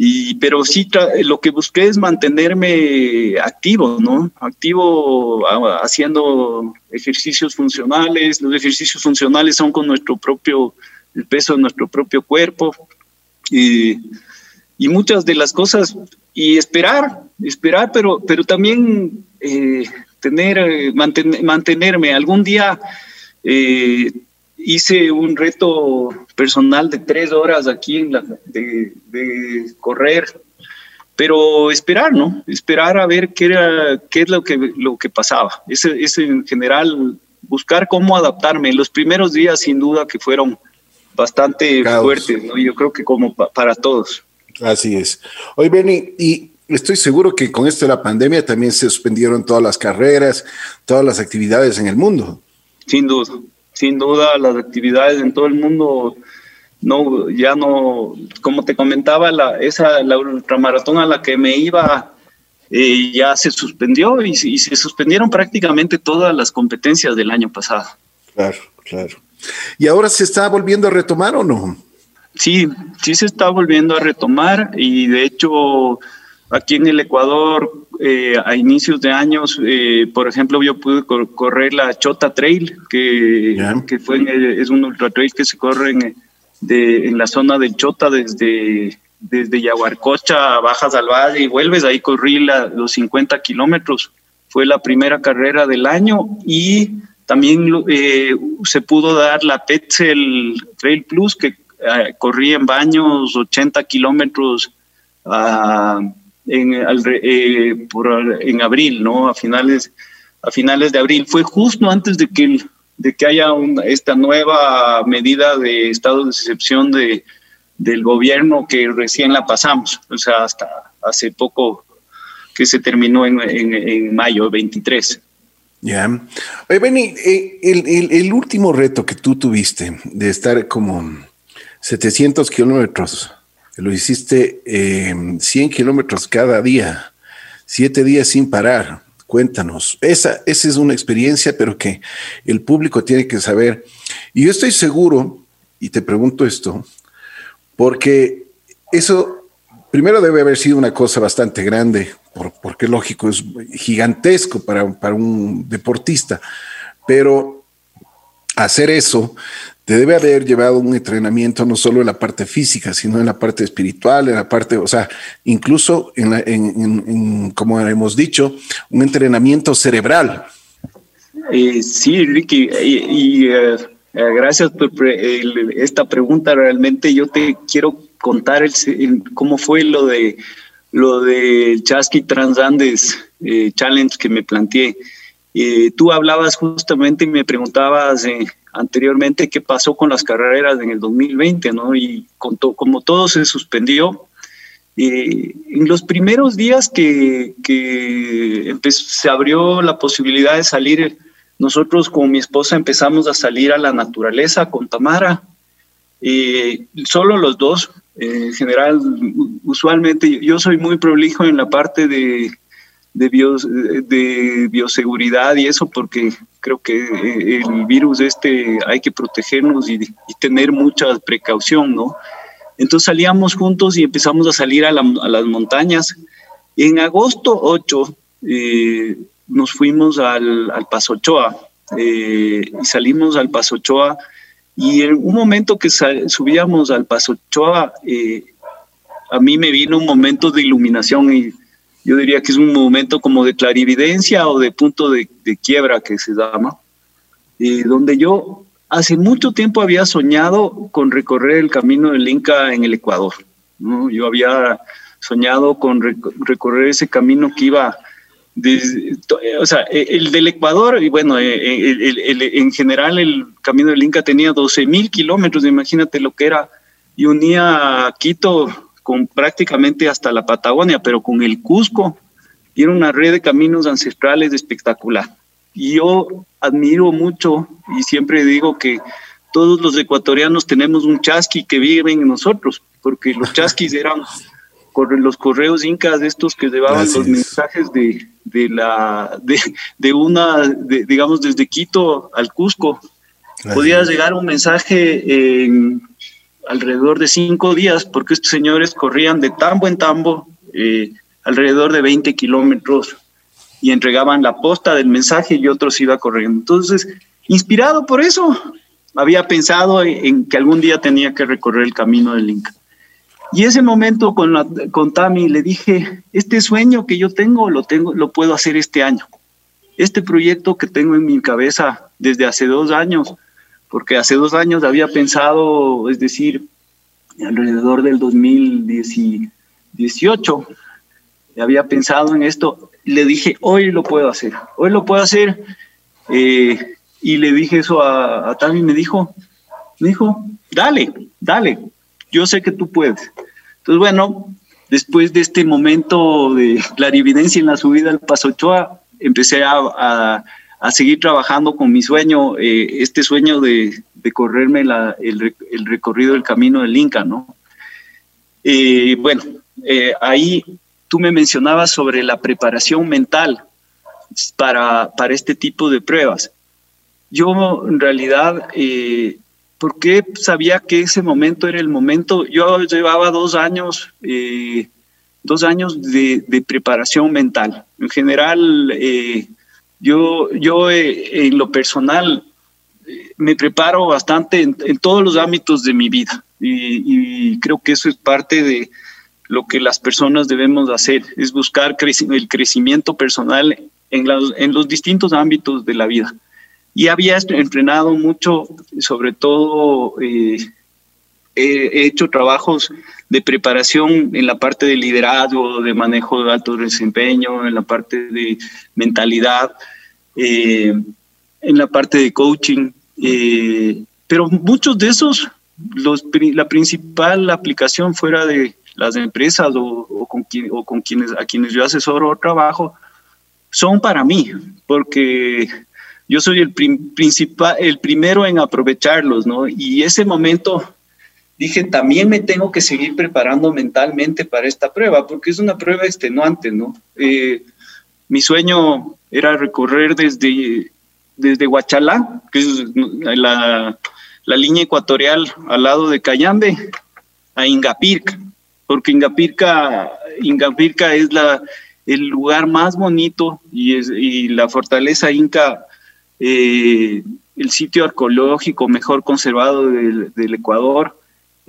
y, pero sí lo que busqué es mantenerme activo, ¿no? Activo haciendo ejercicios funcionales, los ejercicios funcionales son con nuestro propio, el peso de nuestro propio cuerpo y, y muchas de las cosas y esperar, esperar, pero, pero también eh, tener, eh, mantenerme. Algún día eh, hice un reto personal de tres horas aquí en la, de, correr, pero esperar, ¿no? Esperar a ver qué era, qué es lo que, lo que pasaba. Ese en general, buscar cómo adaptarme. Los primeros días, sin duda, que fueron bastante fuertes, ¿no? Yo creo que como para todos. Así es. Hoy, Benny, y Estoy seguro que con esto de la pandemia también se suspendieron todas las carreras, todas las actividades en el mundo. Sin duda, sin duda las actividades en todo el mundo no ya no como te comentaba la esa la ultramaratón a la que me iba eh, ya se suspendió y, y, se suspendieron prácticamente todas las competencias del año pasado. Claro, claro. ¿Y ahora se está volviendo a retomar o no? Sí, sí se está volviendo a retomar y de hecho Aquí en el Ecuador, eh, a inicios de años, eh, por ejemplo, yo pude correr la Chota Trail, que, que fue es un ultra trail que se corre en, de, en la zona del Chota desde, desde Yaguarcocha a Bajas al Valle y vuelves, ahí corrí los 50 kilómetros. Fue la primera carrera del año y también eh, se pudo dar la Petzel Trail Plus, que corrí en baños 80 kilómetros a en, eh, por, en abril, ¿no? A finales, a finales de abril. Fue justo antes de que, de que haya esta nueva medida de estado de excepción de, del gobierno que recién la pasamos, o sea, hasta hace poco que se terminó en, en, mayo 23. Ya. Oye, Benny, eh, el, el, el, último reto que tú tuviste de estar como 700 kilómetros lo hiciste 100 em, kilómetros cada día, siete días sin parar. Cuéntanos, esa, esa es una experiencia, pero que el público tiene que saber. Y yo estoy seguro, y te pregunto esto, porque eso primero debe haber sido una cosa bastante grande, porque lógico, es gigantesco para, para un deportista, pero hacer eso te debe haber llevado un entrenamiento no solo en la parte física, sino en la parte espiritual, en la parte, o sea, incluso en, como hemos dicho, un entrenamiento cerebral. Eh, sí, Ricky, y, eh, eh, gracias por esta pregunta. Realmente yo te quiero contar el, cómo fue lo de lo del Chasqui Transandes Challenge que me planteé. tú hablabas justamente y me preguntabas anteriormente qué pasó con las carreras en el 2020, ¿no? Y como todo se suspendió, eh, en los primeros días que, se abrió la posibilidad de salir, nosotros con mi esposa empezamos a salir a la naturaleza con Tamara, eh, solo los dos. en general, usualmente yo soy muy prolijo en la parte de, de, de bioseguridad y eso porque creo que eh, el virus este hay que protegernos y, tener mucha precaución, ¿no? Entonces salíamos juntos y empezamos a salir a, las montañas. En agosto 8 eh, nos fuimos al, al Paso Ochoa y salimos al Paso Ochoa y en un momento que subíamos al Paso Ochoa, a mí me vino un momento de iluminación y yo diría que es un momento como de clarividencia o de punto de, quiebra que se llama, y donde yo hace mucho tiempo había soñado con recorrer el camino del Inca en el Ecuador. ¿no? Yo había soñado con recorrer ese camino que iba desde, o sea, e, el del Ecuador, y bueno, e, e, en general el camino del Inca tenía 12 mil kilómetros, imagínate lo que era, y unía Quito con prácticamente hasta la Patagonia, pero con el Cusco, tiene una red de caminos ancestrales espectacular. Y yo admiro mucho y siempre digo que todos los ecuatorianos tenemos un chasqui que vive en nosotros, porque los chasquis *laughs* eran los correos incas estos que llevaban los mensajes de, de la de, de una digamos desde Quito al Cusco. Podía llegar un mensaje en alrededor de cinco días, porque estos señores corrían de tambo en tambo eh, alrededor de 20 kilómetros y entregaban la posta del mensaje y otros iba corriendo. Entonces, inspirado por eso, había pensado en que algún día tenía que recorrer el camino del Inca. Y ese momento con, la, con Tami le dije, este sueño que yo tengo lo, tengo, lo puedo hacer este año. Este proyecto que tengo en mi cabeza desde hace dos años, porque hace dos años había pensado, es decir, alrededor del 2018, había pensado en esto, le dije, hoy lo puedo hacer, hoy lo puedo hacer, eh, y le dije eso a, Tami, me dijo, me dijo, dale, dale, yo sé que tú puedes. Entonces, bueno, después de este momento de clarividencia en la subida al Paso Ochoa, empecé a seguir trabajando con mi sueño, eh, este sueño de, de correrme el, el, recorrido del camino del Inca, ¿no? Eh, bueno, eh, ahí tú me mencionabas sobre la preparación mental para, para este tipo de pruebas. Yo en realidad, ¿por qué sabía que ese momento era el momento? Yo llevaba dos años, dos años de, de, preparación mental. En general, yo, yo eh, en lo personal eh, me preparo bastante en, todos los ámbitos de mi vida y, creo que eso es parte de lo que las personas debemos hacer, es buscar el crecimiento personal en, en los distintos ámbitos de la vida. Y había entrenado mucho, sobre todo eh, he hecho trabajos de preparación en la parte de liderazgo, de manejo de alto desempeño, en la parte de mentalidad, eh, en la parte de coaching, eh, pero muchos de esos, los, la principal aplicación fuera de las empresas o, con, o con quienes, a quienes yo asesoro o trabajo, son para mí, porque yo soy el principal, el primero en aprovecharlos, ¿no? Y ese momento dije, también me tengo que seguir preparando mentalmente para esta prueba, porque es una prueba extenuante, ¿no? Eh, mi sueño era recorrer desde, desde Huachalá, que es la, la línea ecuatorial al lado de Cayambe, a Ingapirca, porque Ingapirca, Ingapirca es la, el lugar más bonito y, es, y la fortaleza inca, eh, el sitio arqueológico mejor conservado del, del Ecuador.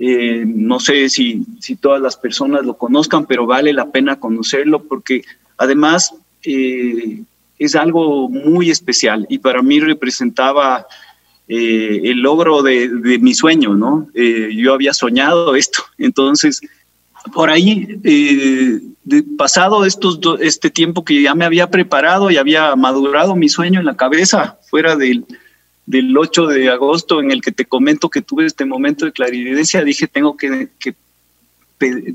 Eh, no sé si, todas las personas lo conozcan, pero vale la pena conocerlo porque además eh, es algo muy especial y para mí representaba eh, el logro de, mi sueño, ¿no? Yo había soñado esto, *laughs* entonces por ahí, pasado estos este tiempo que ya me había preparado y había madurado mi sueño en la cabeza, fuera del, del 8 de agosto en el que te comento que tuve este momento de clarividencia, dije, tengo que,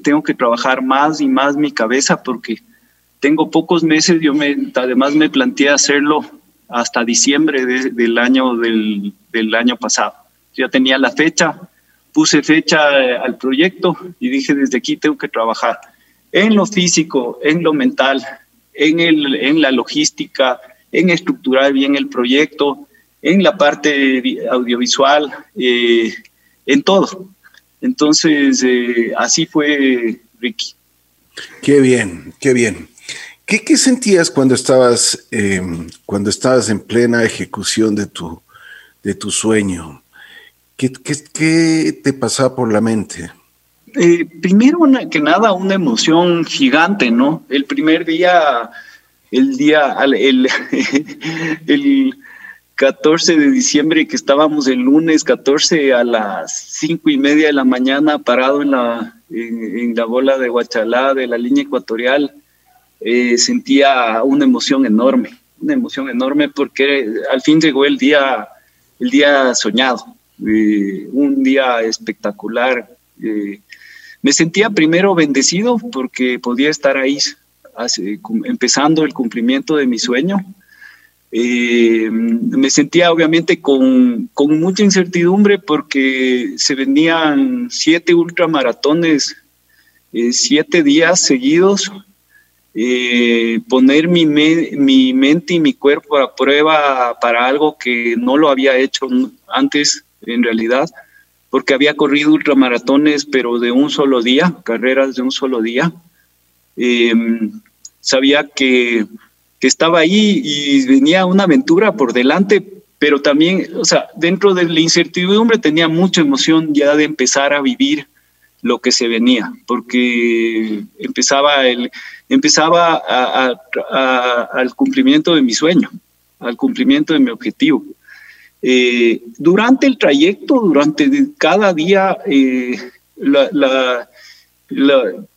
tengo que trabajar más y más mi cabeza porque tengo pocos meses, yo además me planteé hacerlo hasta diciembre del, año, del, del, año pasado. Ya tenía la fecha, puse fecha eh, al proyecto y dije desde aquí tengo que trabajar en lo físico, en lo mental, en, el, en la logística, en estructurar bien el proyecto, en la parte audiovisual, eh, en todo. Entonces, eh, así fue Ricky. Qué bien, qué bien. ¿Qué, qué sentías cuando estabas, em, cuando estabas en plena ejecución de tu, de tu sueño? ¿Qué, qué, te pasaba por la mente? Eh, primero que nada, una emoción gigante, ¿no? El primer día, el día, el, *laughs* el 14 de diciembre, que estábamos el lunes 14 a las cinco y media de la mañana parado en la, en, la bola de Huachalá de la línea ecuatorial, eh, sentía una emoción enorme, una emoción enorme porque al fin llegó el día, el día soñado, eh, un día espectacular. Eh, me sentía primero bendecido porque podía estar ahí empezando el cumplimiento de mi sueño eh, me sentía obviamente con, con, mucha incertidumbre porque se venían siete ultramaratones, eh, siete días seguidos, eh, poner mi, mi mente y mi cuerpo a prueba para algo que no lo había hecho antes en realidad, porque había corrido ultramaratones pero de un solo día, carreras de un solo día. sabía que estaba ahí y venía una aventura por delante, pero también, o sea, dentro de la incertidumbre tenía mucha emoción ya de empezar a vivir lo que se venía, porque empezaba, el, empezaba al cumplimiento de mi sueño, al cumplimiento de mi objetivo. Eh, durante el trayecto, durante cada día, eh,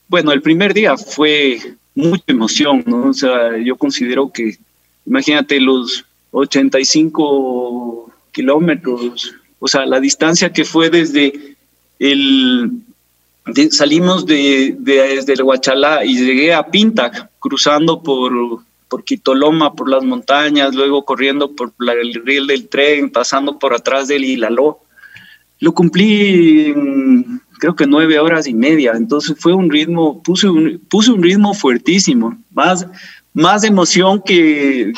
bueno, el primer día fue mucha emoción, ¿no? O sea, yo considero que, imagínate los 85 kilómetros, o sea, la distancia que fue desde el, salimos de, desde el Huachalá y llegué a Pintac, cruzando por, por Quitoloma, por las montañas, luego corriendo por el riel del tren, pasando por atrás del Hilaló. Lo cumplí creo que nueve horas y media. Entonces fue un ritmo, puse un, puse un ritmo fuertísimo, más, más emoción que,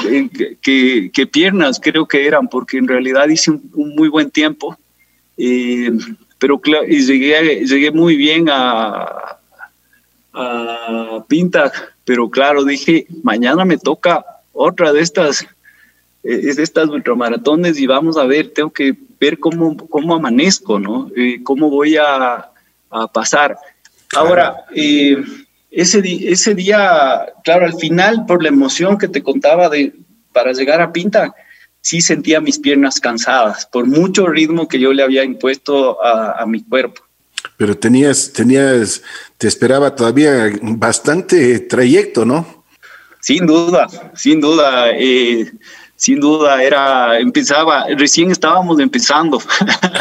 que, piernas creo que eran, porque en realidad hice un, muy buen tiempo. Eh, pero llegué, llegué muy bien a, a Pinta, pero claro, dije, mañana me toca otra de estas, eh, de estas ultramaratones y vamos a ver, tengo que ver cómo, cómo amanezco, ¿no? Eh, cómo voy a, a pasar. Ahora, eh, ese, ese día, claro, al final, por la emoción que te contaba de para llegar a Pinta, sí sentía mis piernas cansadas por mucho ritmo que yo le había impuesto a, mi cuerpo. Pero tenías, tenías, te esperaba todavía bastante trayecto, ¿no? Sin duda, sin duda. Eh, sin duda era, empezaba, recién estábamos empezando.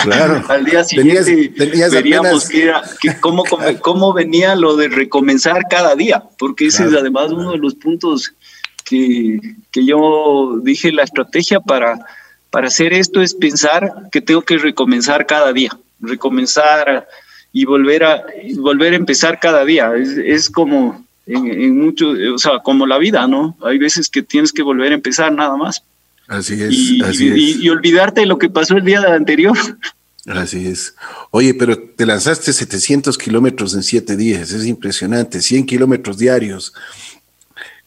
Claro. *laughs* Al día siguiente veríamos que era, que cómo, *laughs* cómo venía lo de recomenzar cada día, porque ese es además uno de los puntos que, que, yo dije, la estrategia para, para hacer esto es pensar que tengo que recomenzar cada día, recomenzar y volver a, volver a empezar cada día. Es, es como en, mucho, o sea, como la vida, ¿no? Hay veces que tienes que volver a empezar nada más. Así es, y, así es. Y, olvidarte de lo que pasó el día anterior. Así es. Oye, pero te lanzaste 700 kilómetros en siete días, es impresionante, 100 kilómetros diarios.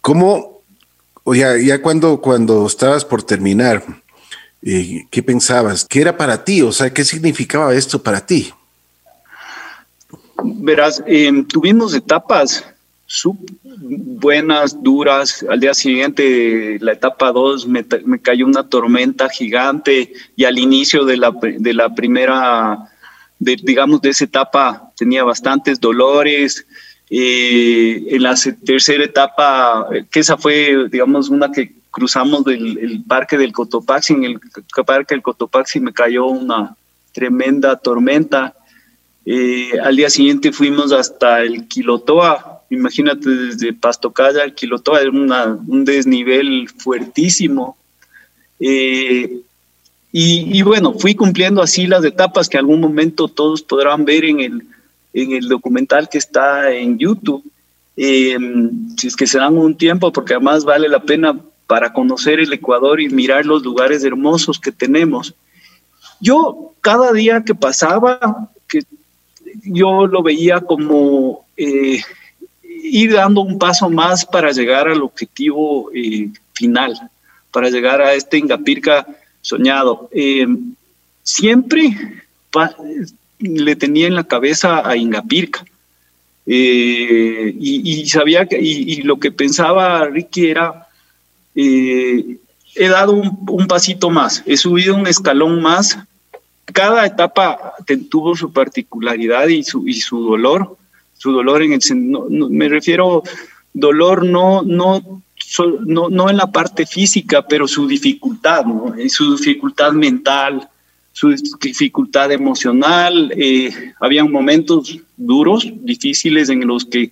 ¿Cómo, o ya, ya cuando, cuando estabas por terminar, eh, ¿qué pensabas? ¿Qué era para ti? O sea, ¿qué significaba esto para ti? Verás, em, tuvimos etapas buenas, duras. Al día siguiente, la etapa 2, me, cayó una tormenta gigante y al inicio de la, de la primera, digamos, de esa etapa tenía bastantes dolores. Eh, en la tercera etapa, que esa fue, digamos, una que cruzamos del parque del Cotopaxi, en el parque del Cotopaxi me cayó una tremenda tormenta. Eh, al día siguiente fuimos hasta el Quilotoa, imagínate desde Pastocaya Quilotoa, era un desnivel fuertísimo. Eh, y, bueno, fui cumpliendo así las etapas que algún momento todos podrán ver en el, en el documental que está en YouTube. Eh, si es que se dan un tiempo, porque además vale la pena para conocer el Ecuador y mirar los lugares hermosos que tenemos. Yo cada día que pasaba, que yo lo veía como eh, ir dando un paso más para llegar al objetivo eh, final, para llegar a este Ingapirca soñado. Eh, siempre le tenía en la cabeza a Ingapirca. y, sabía que, y, lo que pensaba Ricky era, he dado un, un, pasito más, he subido un escalón más cada etapa tuvo su particularidad y su, y su dolor, su dolor en el no, me refiero dolor no, no, no, no en la parte física, pero su dificultad, su dificultad mental, su dificultad emocional. Eh, habían momentos duros, difíciles en los que,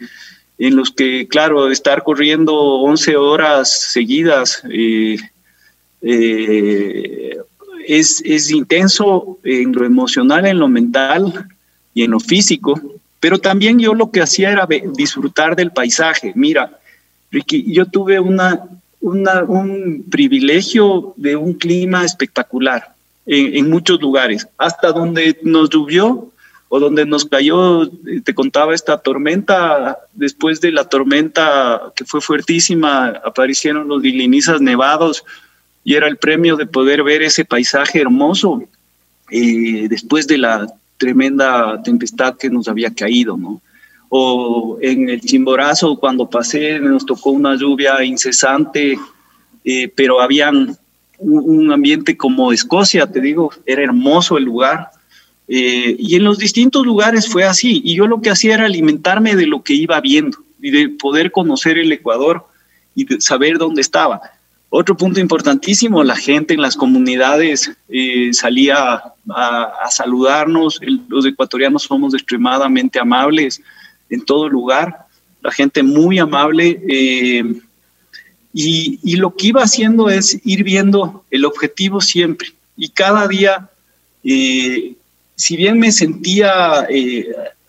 en los que claro, estar corriendo 11 horas seguidas eh, eh, es, intenso en lo emocional, en lo mental y en lo físico, pero también yo lo que hacía era disfrutar del paisaje. Mira, Ricky, yo tuve un privilegio de un clima espectacular en, muchos lugares, hasta donde nos llovió o donde nos cayó, te contaba esta tormenta, después de la tormenta que fue fuertísima, aparecieron los dilinizas nevados, y era el premio de poder ver ese paisaje hermoso eh, después de la tremenda tempestad que nos había caído, ¿no? O en el Chimborazo, cuando pasé, nos tocó una lluvia incesante, eh, pero había un, ambiente como Escocia, te digo, era hermoso el lugar. Eh, y en los distintos lugares fue así. Y yo lo que hacía era alimentarme de lo que iba viendo y de poder conocer el Ecuador y de saber dónde estaba. Otro punto importantísimo, la gente en las comunidades eh, salía a, saludarnos, los ecuatorianos somos extremadamente amables en todo lugar, la gente muy amable eh, y, lo que iba haciendo es ir viendo el objetivo siempre. Y cada día, eh, si bien me sentía,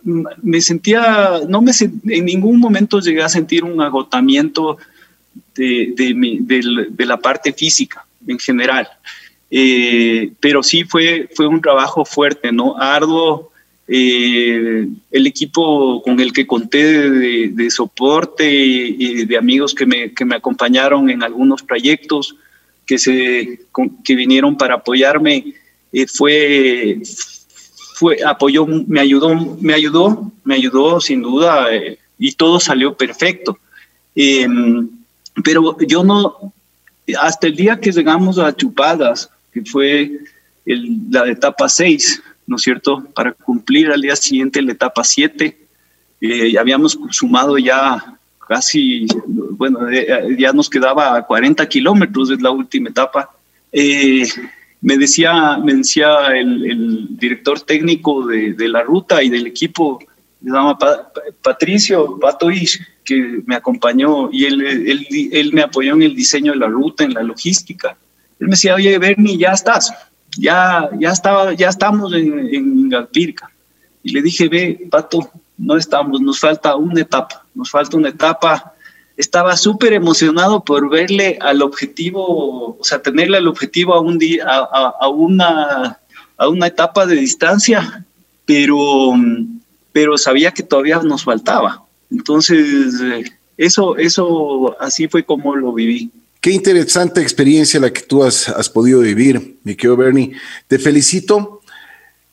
me sentía, no me en ningún momento llegué a sentir un agotamiento de, de, la parte física en general. Eh, pero sí fue, fue un trabajo fuerte, ¿no? Arduo. Eh, el equipo con el que conté de, soporte y de amigos que me, que me, acompañaron en algunos proyectos que, se, que vinieron para apoyarme, eh, fue, fue, apoyó, me ayudó, me ayudó, me ayudó sin duda y todo salió perfecto. Pero yo no, hasta el día que llegamos a Chupadas, que fue la etapa 6, ¿no es cierto? Para cumplir al día siguiente la etapa 7, eh, habíamos sumado ya casi, bueno, eh, ya nos quedaba 40 kilómetros, es la última etapa. Eh, me decía, me decía el, director técnico de, la ruta y del equipo, se llama Patricio Patois, que me acompañó y él, él, él, me apoyó en el diseño de la ruta, en la logística. Él me decía, oye, Bernie, ya estás, ya, ya, estaba, ya estamos en, en Galpirca. Y le dije, ve, Pato, no estamos, nos falta una etapa, nos falta una etapa. Estaba súper emocionado por verle al objetivo, o sea, tenerle al objetivo a, un día, a, a, una, a una etapa de distancia, pero pero sabía que todavía nos faltaba. Entonces, eh, eso, eso así fue como lo viví. Qué interesante experiencia la que tú has, has podido vivir, mi querido Bernie. Te felicito.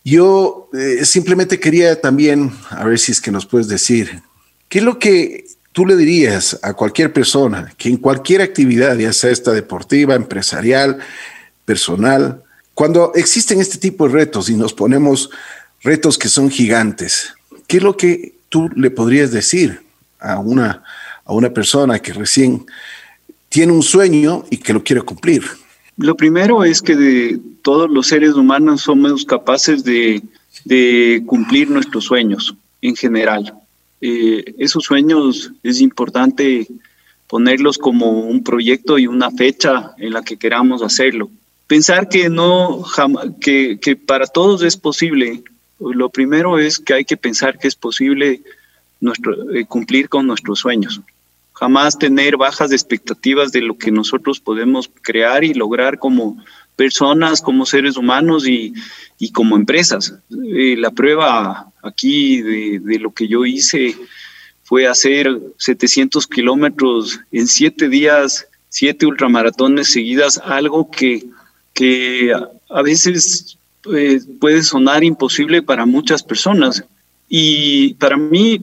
Yo eh, simplemente quería también, a ver si es que nos puedes decir, ¿qué es lo que tú le dirías a cualquier persona que en cualquier actividad, ya sea esta deportiva, empresarial, personal, cuando existen este tipo de retos y nos ponemos retos que son gigantes, ¿Qué es lo que tú le podrías decir a una, a una persona que recién tiene un sueño y que lo quiere cumplir? Lo primero es que de todos los seres humanos somos capaces de, cumplir nuestros sueños en general. Eh, esos sueños es importante ponerlos como un proyecto y una fecha en la que queramos hacerlo. Pensar que no que, que para todos es posible lo primero es que hay que pensar que es posible eh, cumplir con nuestros sueños. jamás tener bajas expectativas de lo que nosotros podemos crear y lograr como personas, como seres humanos y, como empresas. Eh, la prueba aquí de, de, lo que yo hice fue hacer 700 kilómetros en siete días, siete ultramaratones seguidas, algo que, que a veces eh, puede sonar imposible para muchas personas. Y para mí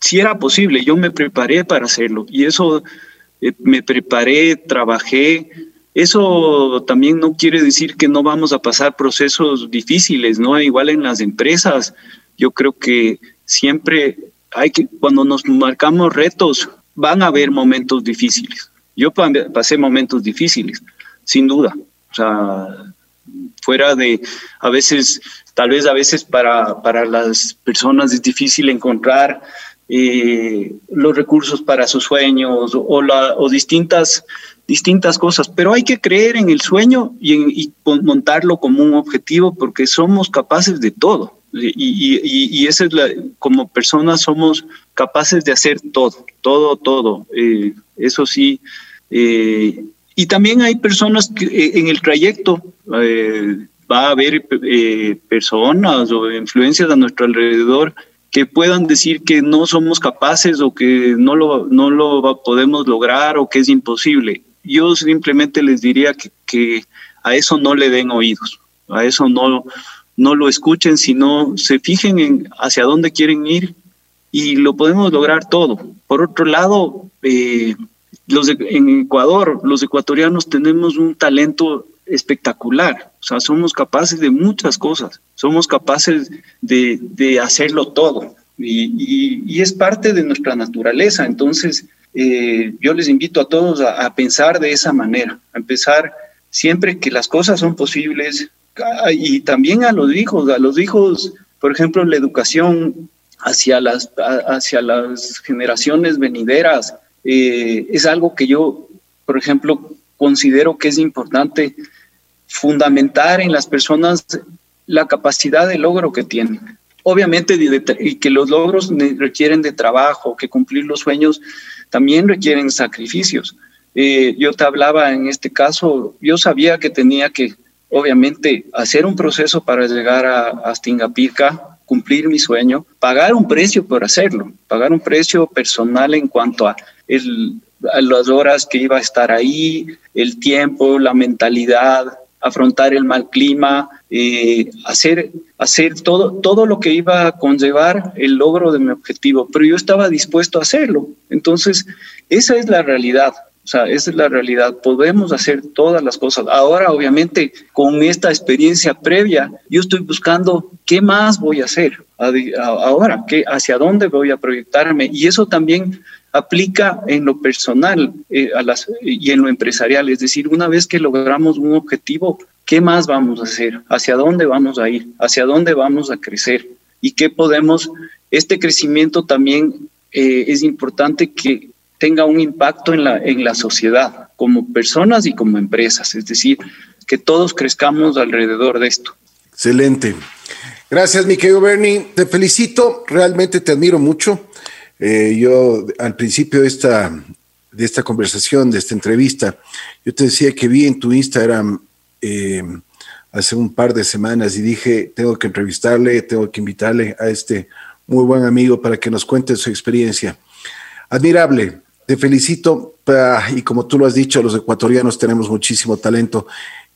sí era posible, yo me preparé para hacerlo y eso eh, me preparé, trabajé. Eso también no quiere decir que no vamos a pasar procesos difíciles, ¿no? Igual en las empresas, yo creo que siempre hay que, cuando nos marcamos retos, van a haber momentos difíciles. Yo pasé momentos difíciles, sin duda. O sea, fuera de, a veces, tal vez a veces para, para las personas es difícil encontrar eh, los recursos para sus sueños o, la, o distintas, distintas cosas, pero hay que creer en el sueño y, y montarlo como un objetivo porque somos capaces de todo. Y, y, y esa es la, como personas somos capaces de hacer todo, todo, todo. Eh, eso sí. Eh, y también hay personas que eh, en el trayecto eh, va a haber eh, personas o influencias a nuestro alrededor que puedan decir que no somos capaces o que no lo, no lo podemos lograr o que es imposible. Yo simplemente les diría que, que a eso no le den oídos, a eso no, no lo escuchen, sino se fijen en hacia dónde quieren ir y lo podemos lograr todo. Por otro lado, eh, los en Ecuador, los ecuatorianos tenemos un talento espectacular, o sea, somos capaces de muchas cosas, somos capaces de, de hacerlo todo. Y, y, es parte de nuestra naturaleza, entonces eh, yo les invito a todos a, pensar de esa manera, a empezar siempre que las cosas son posibles. Y también a los hijos, a los hijos, por ejemplo, la educación hacia las, hacia las generaciones venideras, eh, es algo que yo, por ejemplo, considero que es importante fundamentar en las personas la capacidad de logro que tienen. Obviamente, y que los logros requieren de trabajo, que cumplir los sueños también requieren sacrificios. Eh, yo te hablaba en este caso, yo sabía que tenía que, obviamente, hacer un proceso para llegar a, a Stingapirca, cumplir mi sueño, pagar un precio por hacerlo, pagar un precio personal en cuanto a el, las horas que iba a estar ahí, el tiempo, la mentalidad, afrontar el mal clima, eh, hacer, hacer todo, todo lo que iba a conllevar el logro de mi objetivo, pero yo estaba dispuesto a hacerlo. Entonces, esa es la realidad. O sea, esa es la realidad. Podemos hacer todas las cosas. Ahora, obviamente, con esta experiencia previa, yo estoy buscando qué más voy a hacer ahora, qué, hacia dónde voy a proyectarme. Y eso también aplica en lo personal eh, y en lo empresarial. Es decir, una vez que logramos un objetivo, ¿qué más vamos a hacer? ¿Hacia dónde vamos a ir? ¿Hacia dónde vamos a crecer? ¿Y qué podemos? Este crecimiento también eh, es importante que tenga un impacto en la, en la sociedad, como personas y como empresas. Es decir, que todos crezcamos alrededor de esto. Excelente. Gracias, mi querido Bernie. Te felicito, realmente te admiro mucho. Eh, yo al principio de esta, de esta conversación, de esta entrevista, yo te decía que vi en tu Instagram eh, hace un par de semanas y dije, tengo que entrevistarle, tengo que invitarle a este muy buen amigo para que nos cuente su experiencia. Admirable, te felicito y como tú lo has dicho, los ecuatorianos tenemos muchísimo talento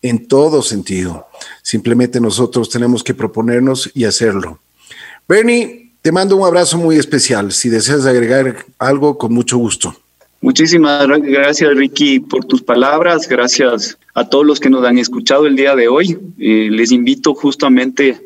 en todo sentido. Simplemente nosotros tenemos que proponernos y hacerlo. Bernie, te mando un abrazo muy especial. Si deseas agregar algo, con mucho gusto. Muchísimas gracias, Ricky, por tus palabras. Gracias a todos los que nos han escuchado el día de hoy. Eh, les invito justamente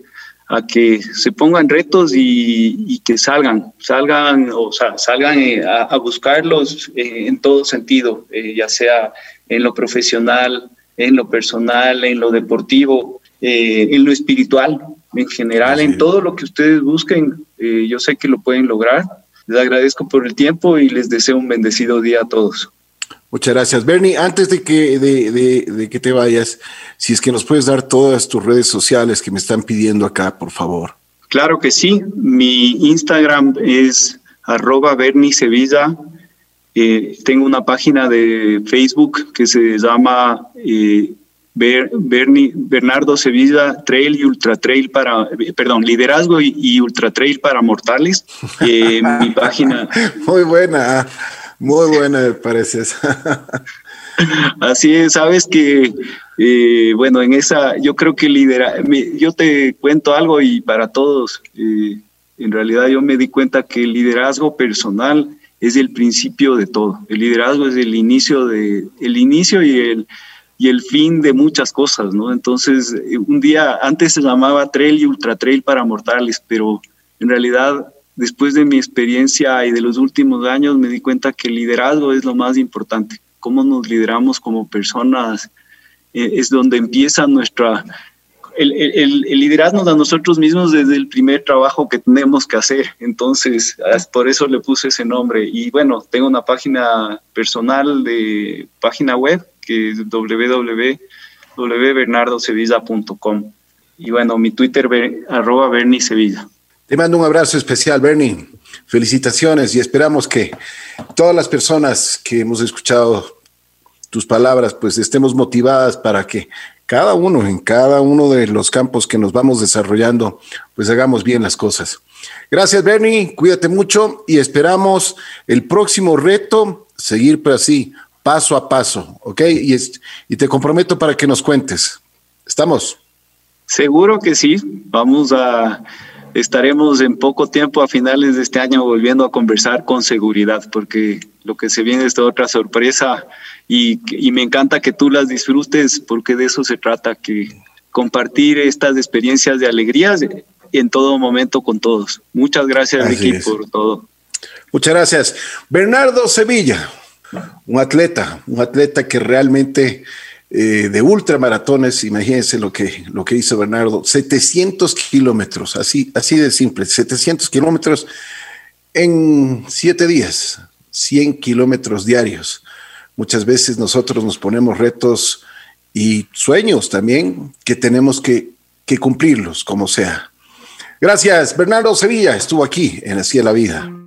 a que se pongan retos y, que salgan, salgan, o sea, salgan eh, a, buscarlos eh, en todo sentido, ya sea en lo profesional, en lo personal, en lo deportivo, en lo espiritual en general, en todo lo que ustedes busquen, eh, yo sé que lo pueden lograr. Les agradezco por el tiempo y les deseo un bendecido día a todos. Muchas gracias. Bernie, antes de que, de, de, que te vayas, si es que nos puedes dar todas tus redes sociales que me están pidiendo acá, por favor. Claro que sí. Mi Instagram es arroba Bernie Sevilla Eh, tengo una página de Facebook que se llama eh, Bernardo Sevilla Trail y Ultra Trail para, perdón, liderazgo y, Ultra Trail para mortales. *laughs* Eh, mi página. Muy buena, muy buena me parece. *laughs* Así es, sabes que, eh, bueno, en esa, yo creo que lidera, yo te cuento algo y para todos, eh, en realidad yo me di cuenta que el liderazgo personal es el principio de todo. El liderazgo es el inicio de, el inicio y el, y el fin de muchas cosas, ¿no? Entonces, eh, un día antes se llamaba trail y ultra trail para mortales, pero en realidad después de mi experiencia y de los últimos años me di cuenta que el liderazgo es lo más importante. Cómo nos lideramos como personas eh, es donde empieza nuestra el, el, el, liderazgo a nosotros mismos desde el primer trabajo que tenemos que hacer. Entonces, por eso le puse ese nombre. Y bueno, tengo una página personal de página web que www.bernardosevilla.com. Y bueno, mi Twitter, arroba Bernie Sevilla. Te mando un abrazo especial, Bernie. Felicitaciones y esperamos que todas las personas que hemos escuchado tus palabras, pues estemos motivadas para que cada uno, en cada uno de los campos que nos vamos desarrollando, pues hagamos bien las cosas. Gracias, Bernie. Cuídate mucho y esperamos el próximo reto, seguir por así, paso a paso, ¿ok? Y, y te comprometo para que nos cuentes. ¿Estamos? Seguro que sí. Vamos a, estaremos en poco tiempo a finales de este año volviendo a conversar con seguridad, porque lo que se viene es otra sorpresa y, y me encanta que tú las disfrutes, porque de eso se trata, que compartir estas experiencias de alegrías en todo momento con todos. Muchas gracias, Ricky, por todo. Muchas gracias. Bernardo Sevilla, un atleta, un atleta que realmente eh, de ultramaratones, imagínense lo que, lo que hizo Bernardo, 700 kilómetros, así, así de simple, 700 kilómetros en siete días, 100 kilómetros diarios. Muchas veces nosotros nos ponemos retos y sueños también que tenemos que, que cumplirlos, como sea. Gracias, Bernardo Sevilla estuvo aquí en Así la Vida.